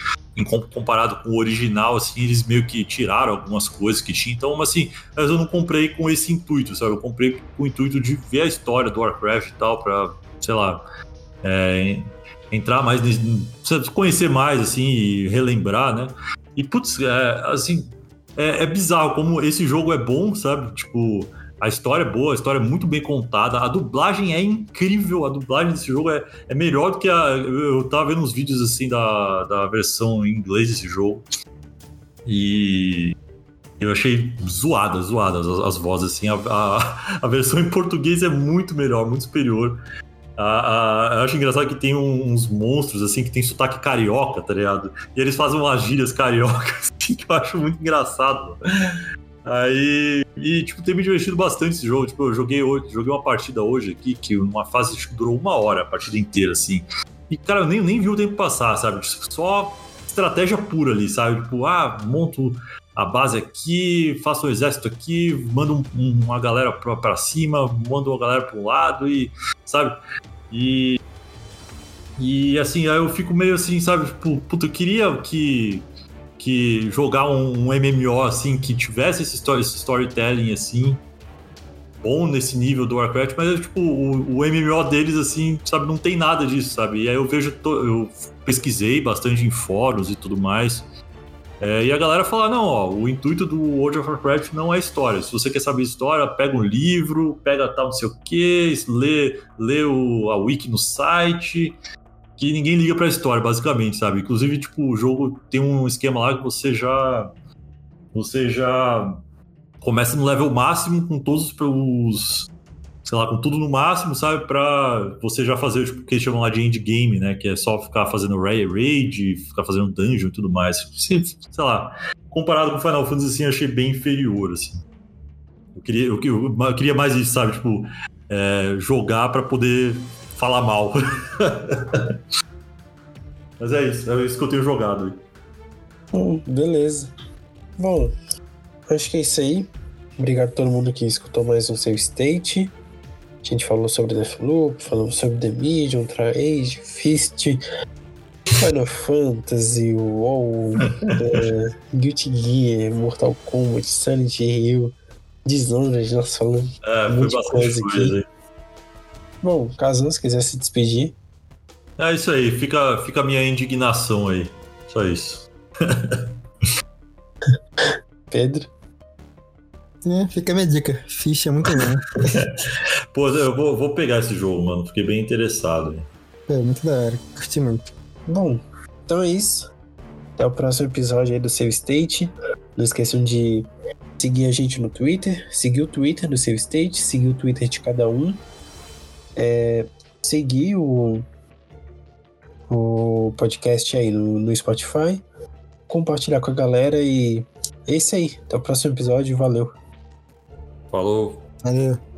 comparado com o original, assim, eles meio que tiraram algumas coisas que tinha. Então, assim, mas eu não comprei com esse intuito, sabe? Eu comprei com o intuito de ver a história do Warcraft e tal, para sei lá, é, entrar mais, conhecer mais, assim, e relembrar, né? E, putz, é, assim, é, é, bizarro como esse jogo é bom, sabe? Tipo, a história é boa, a história é muito bem contada, a dublagem é incrível, a dublagem desse jogo é, é melhor do que a. Eu tava vendo uns vídeos, assim, da, da versão em inglês desse jogo. E. Eu achei zoada, zoada as, as vozes, assim. A, a, a versão em português é muito melhor, muito superior. A, a, eu acho engraçado que tem uns monstros, assim, que tem sotaque carioca, tá ligado? E eles fazem umas gírias cariocas, assim, que eu acho muito engraçado. Aí, e, tipo, tem me divertido bastante esse jogo. Tipo, eu joguei hoje, joguei uma partida hoje aqui, que uma fase que durou uma hora, a partida inteira, assim. E, cara, eu nem, nem vi o tempo passar, sabe? Só estratégia pura ali, sabe? Tipo, ah, monto a base aqui, faço um exército aqui, mando um, uma galera pra, pra cima, mando uma galera pro lado e, sabe? E. E assim, aí eu fico meio assim, sabe? Tipo, puta, eu queria que. Que jogar um, um MMO assim, que tivesse esse, story, esse storytelling assim, bom nesse nível do Warcraft, mas tipo, o, o, MMO deles, assim, sabe, não tem nada disso, sabe? E aí eu vejo, eu pesquisei bastante em fóruns e tudo mais. É, e a galera fala: não, ó, o intuito do World of Warcraft não é história. Se você quer saber história, pega um livro, pega tal não sei o que, lê, lê o, a wiki no site, que ninguém liga pra história, basicamente, sabe? Inclusive, tipo, o jogo tem um esquema lá que você já. Você já começa no level máximo com todos os, sei lá, com tudo no máximo, sabe? Pra você já fazer tipo, o que eles chamam lá de endgame, né? Que é só ficar fazendo raid, ficar fazendo dungeon e tudo mais. Sei lá, comparado com Final Fantasy, assim, achei bem inferior, assim. Eu queria, eu, eu queria mais isso, sabe? Tipo, é, jogar para poder falar mal. Mas é isso, é isso que eu tenho jogado. Hum, beleza. Bom, acho que é isso aí. Obrigado a todo mundo que escutou mais um Save State. A gente falou sobre Deathloop, falou sobre The Medium, Tri-Age, Fist, Final Fantasy, WoW, é, Guilty Gear, Mortal Kombat, Silent Hill, Dishonored, nós falamos É, um monte de coisa coisa. aqui. aí. Bom, caso você quiser se despedir, É isso aí, fica, fica a minha indignação aí. Só isso. Pedro, É, fica a minha dica. Ficha é muito bom. Pô, eu vou, vou pegar esse jogo, mano. Fiquei bem interessado. é muito da hora. Curti muito. Bom, então é isso. Até o próximo episódio aí do Save State. Não esqueçam de seguir a gente no Twitter, seguir o Twitter do Save State, seguir o Twitter de cada um. É, seguir o, o podcast aí no, no Spotify. Compartilhar com a galera e é isso aí. Até o próximo episódio. Valeu. Falou. Valeu.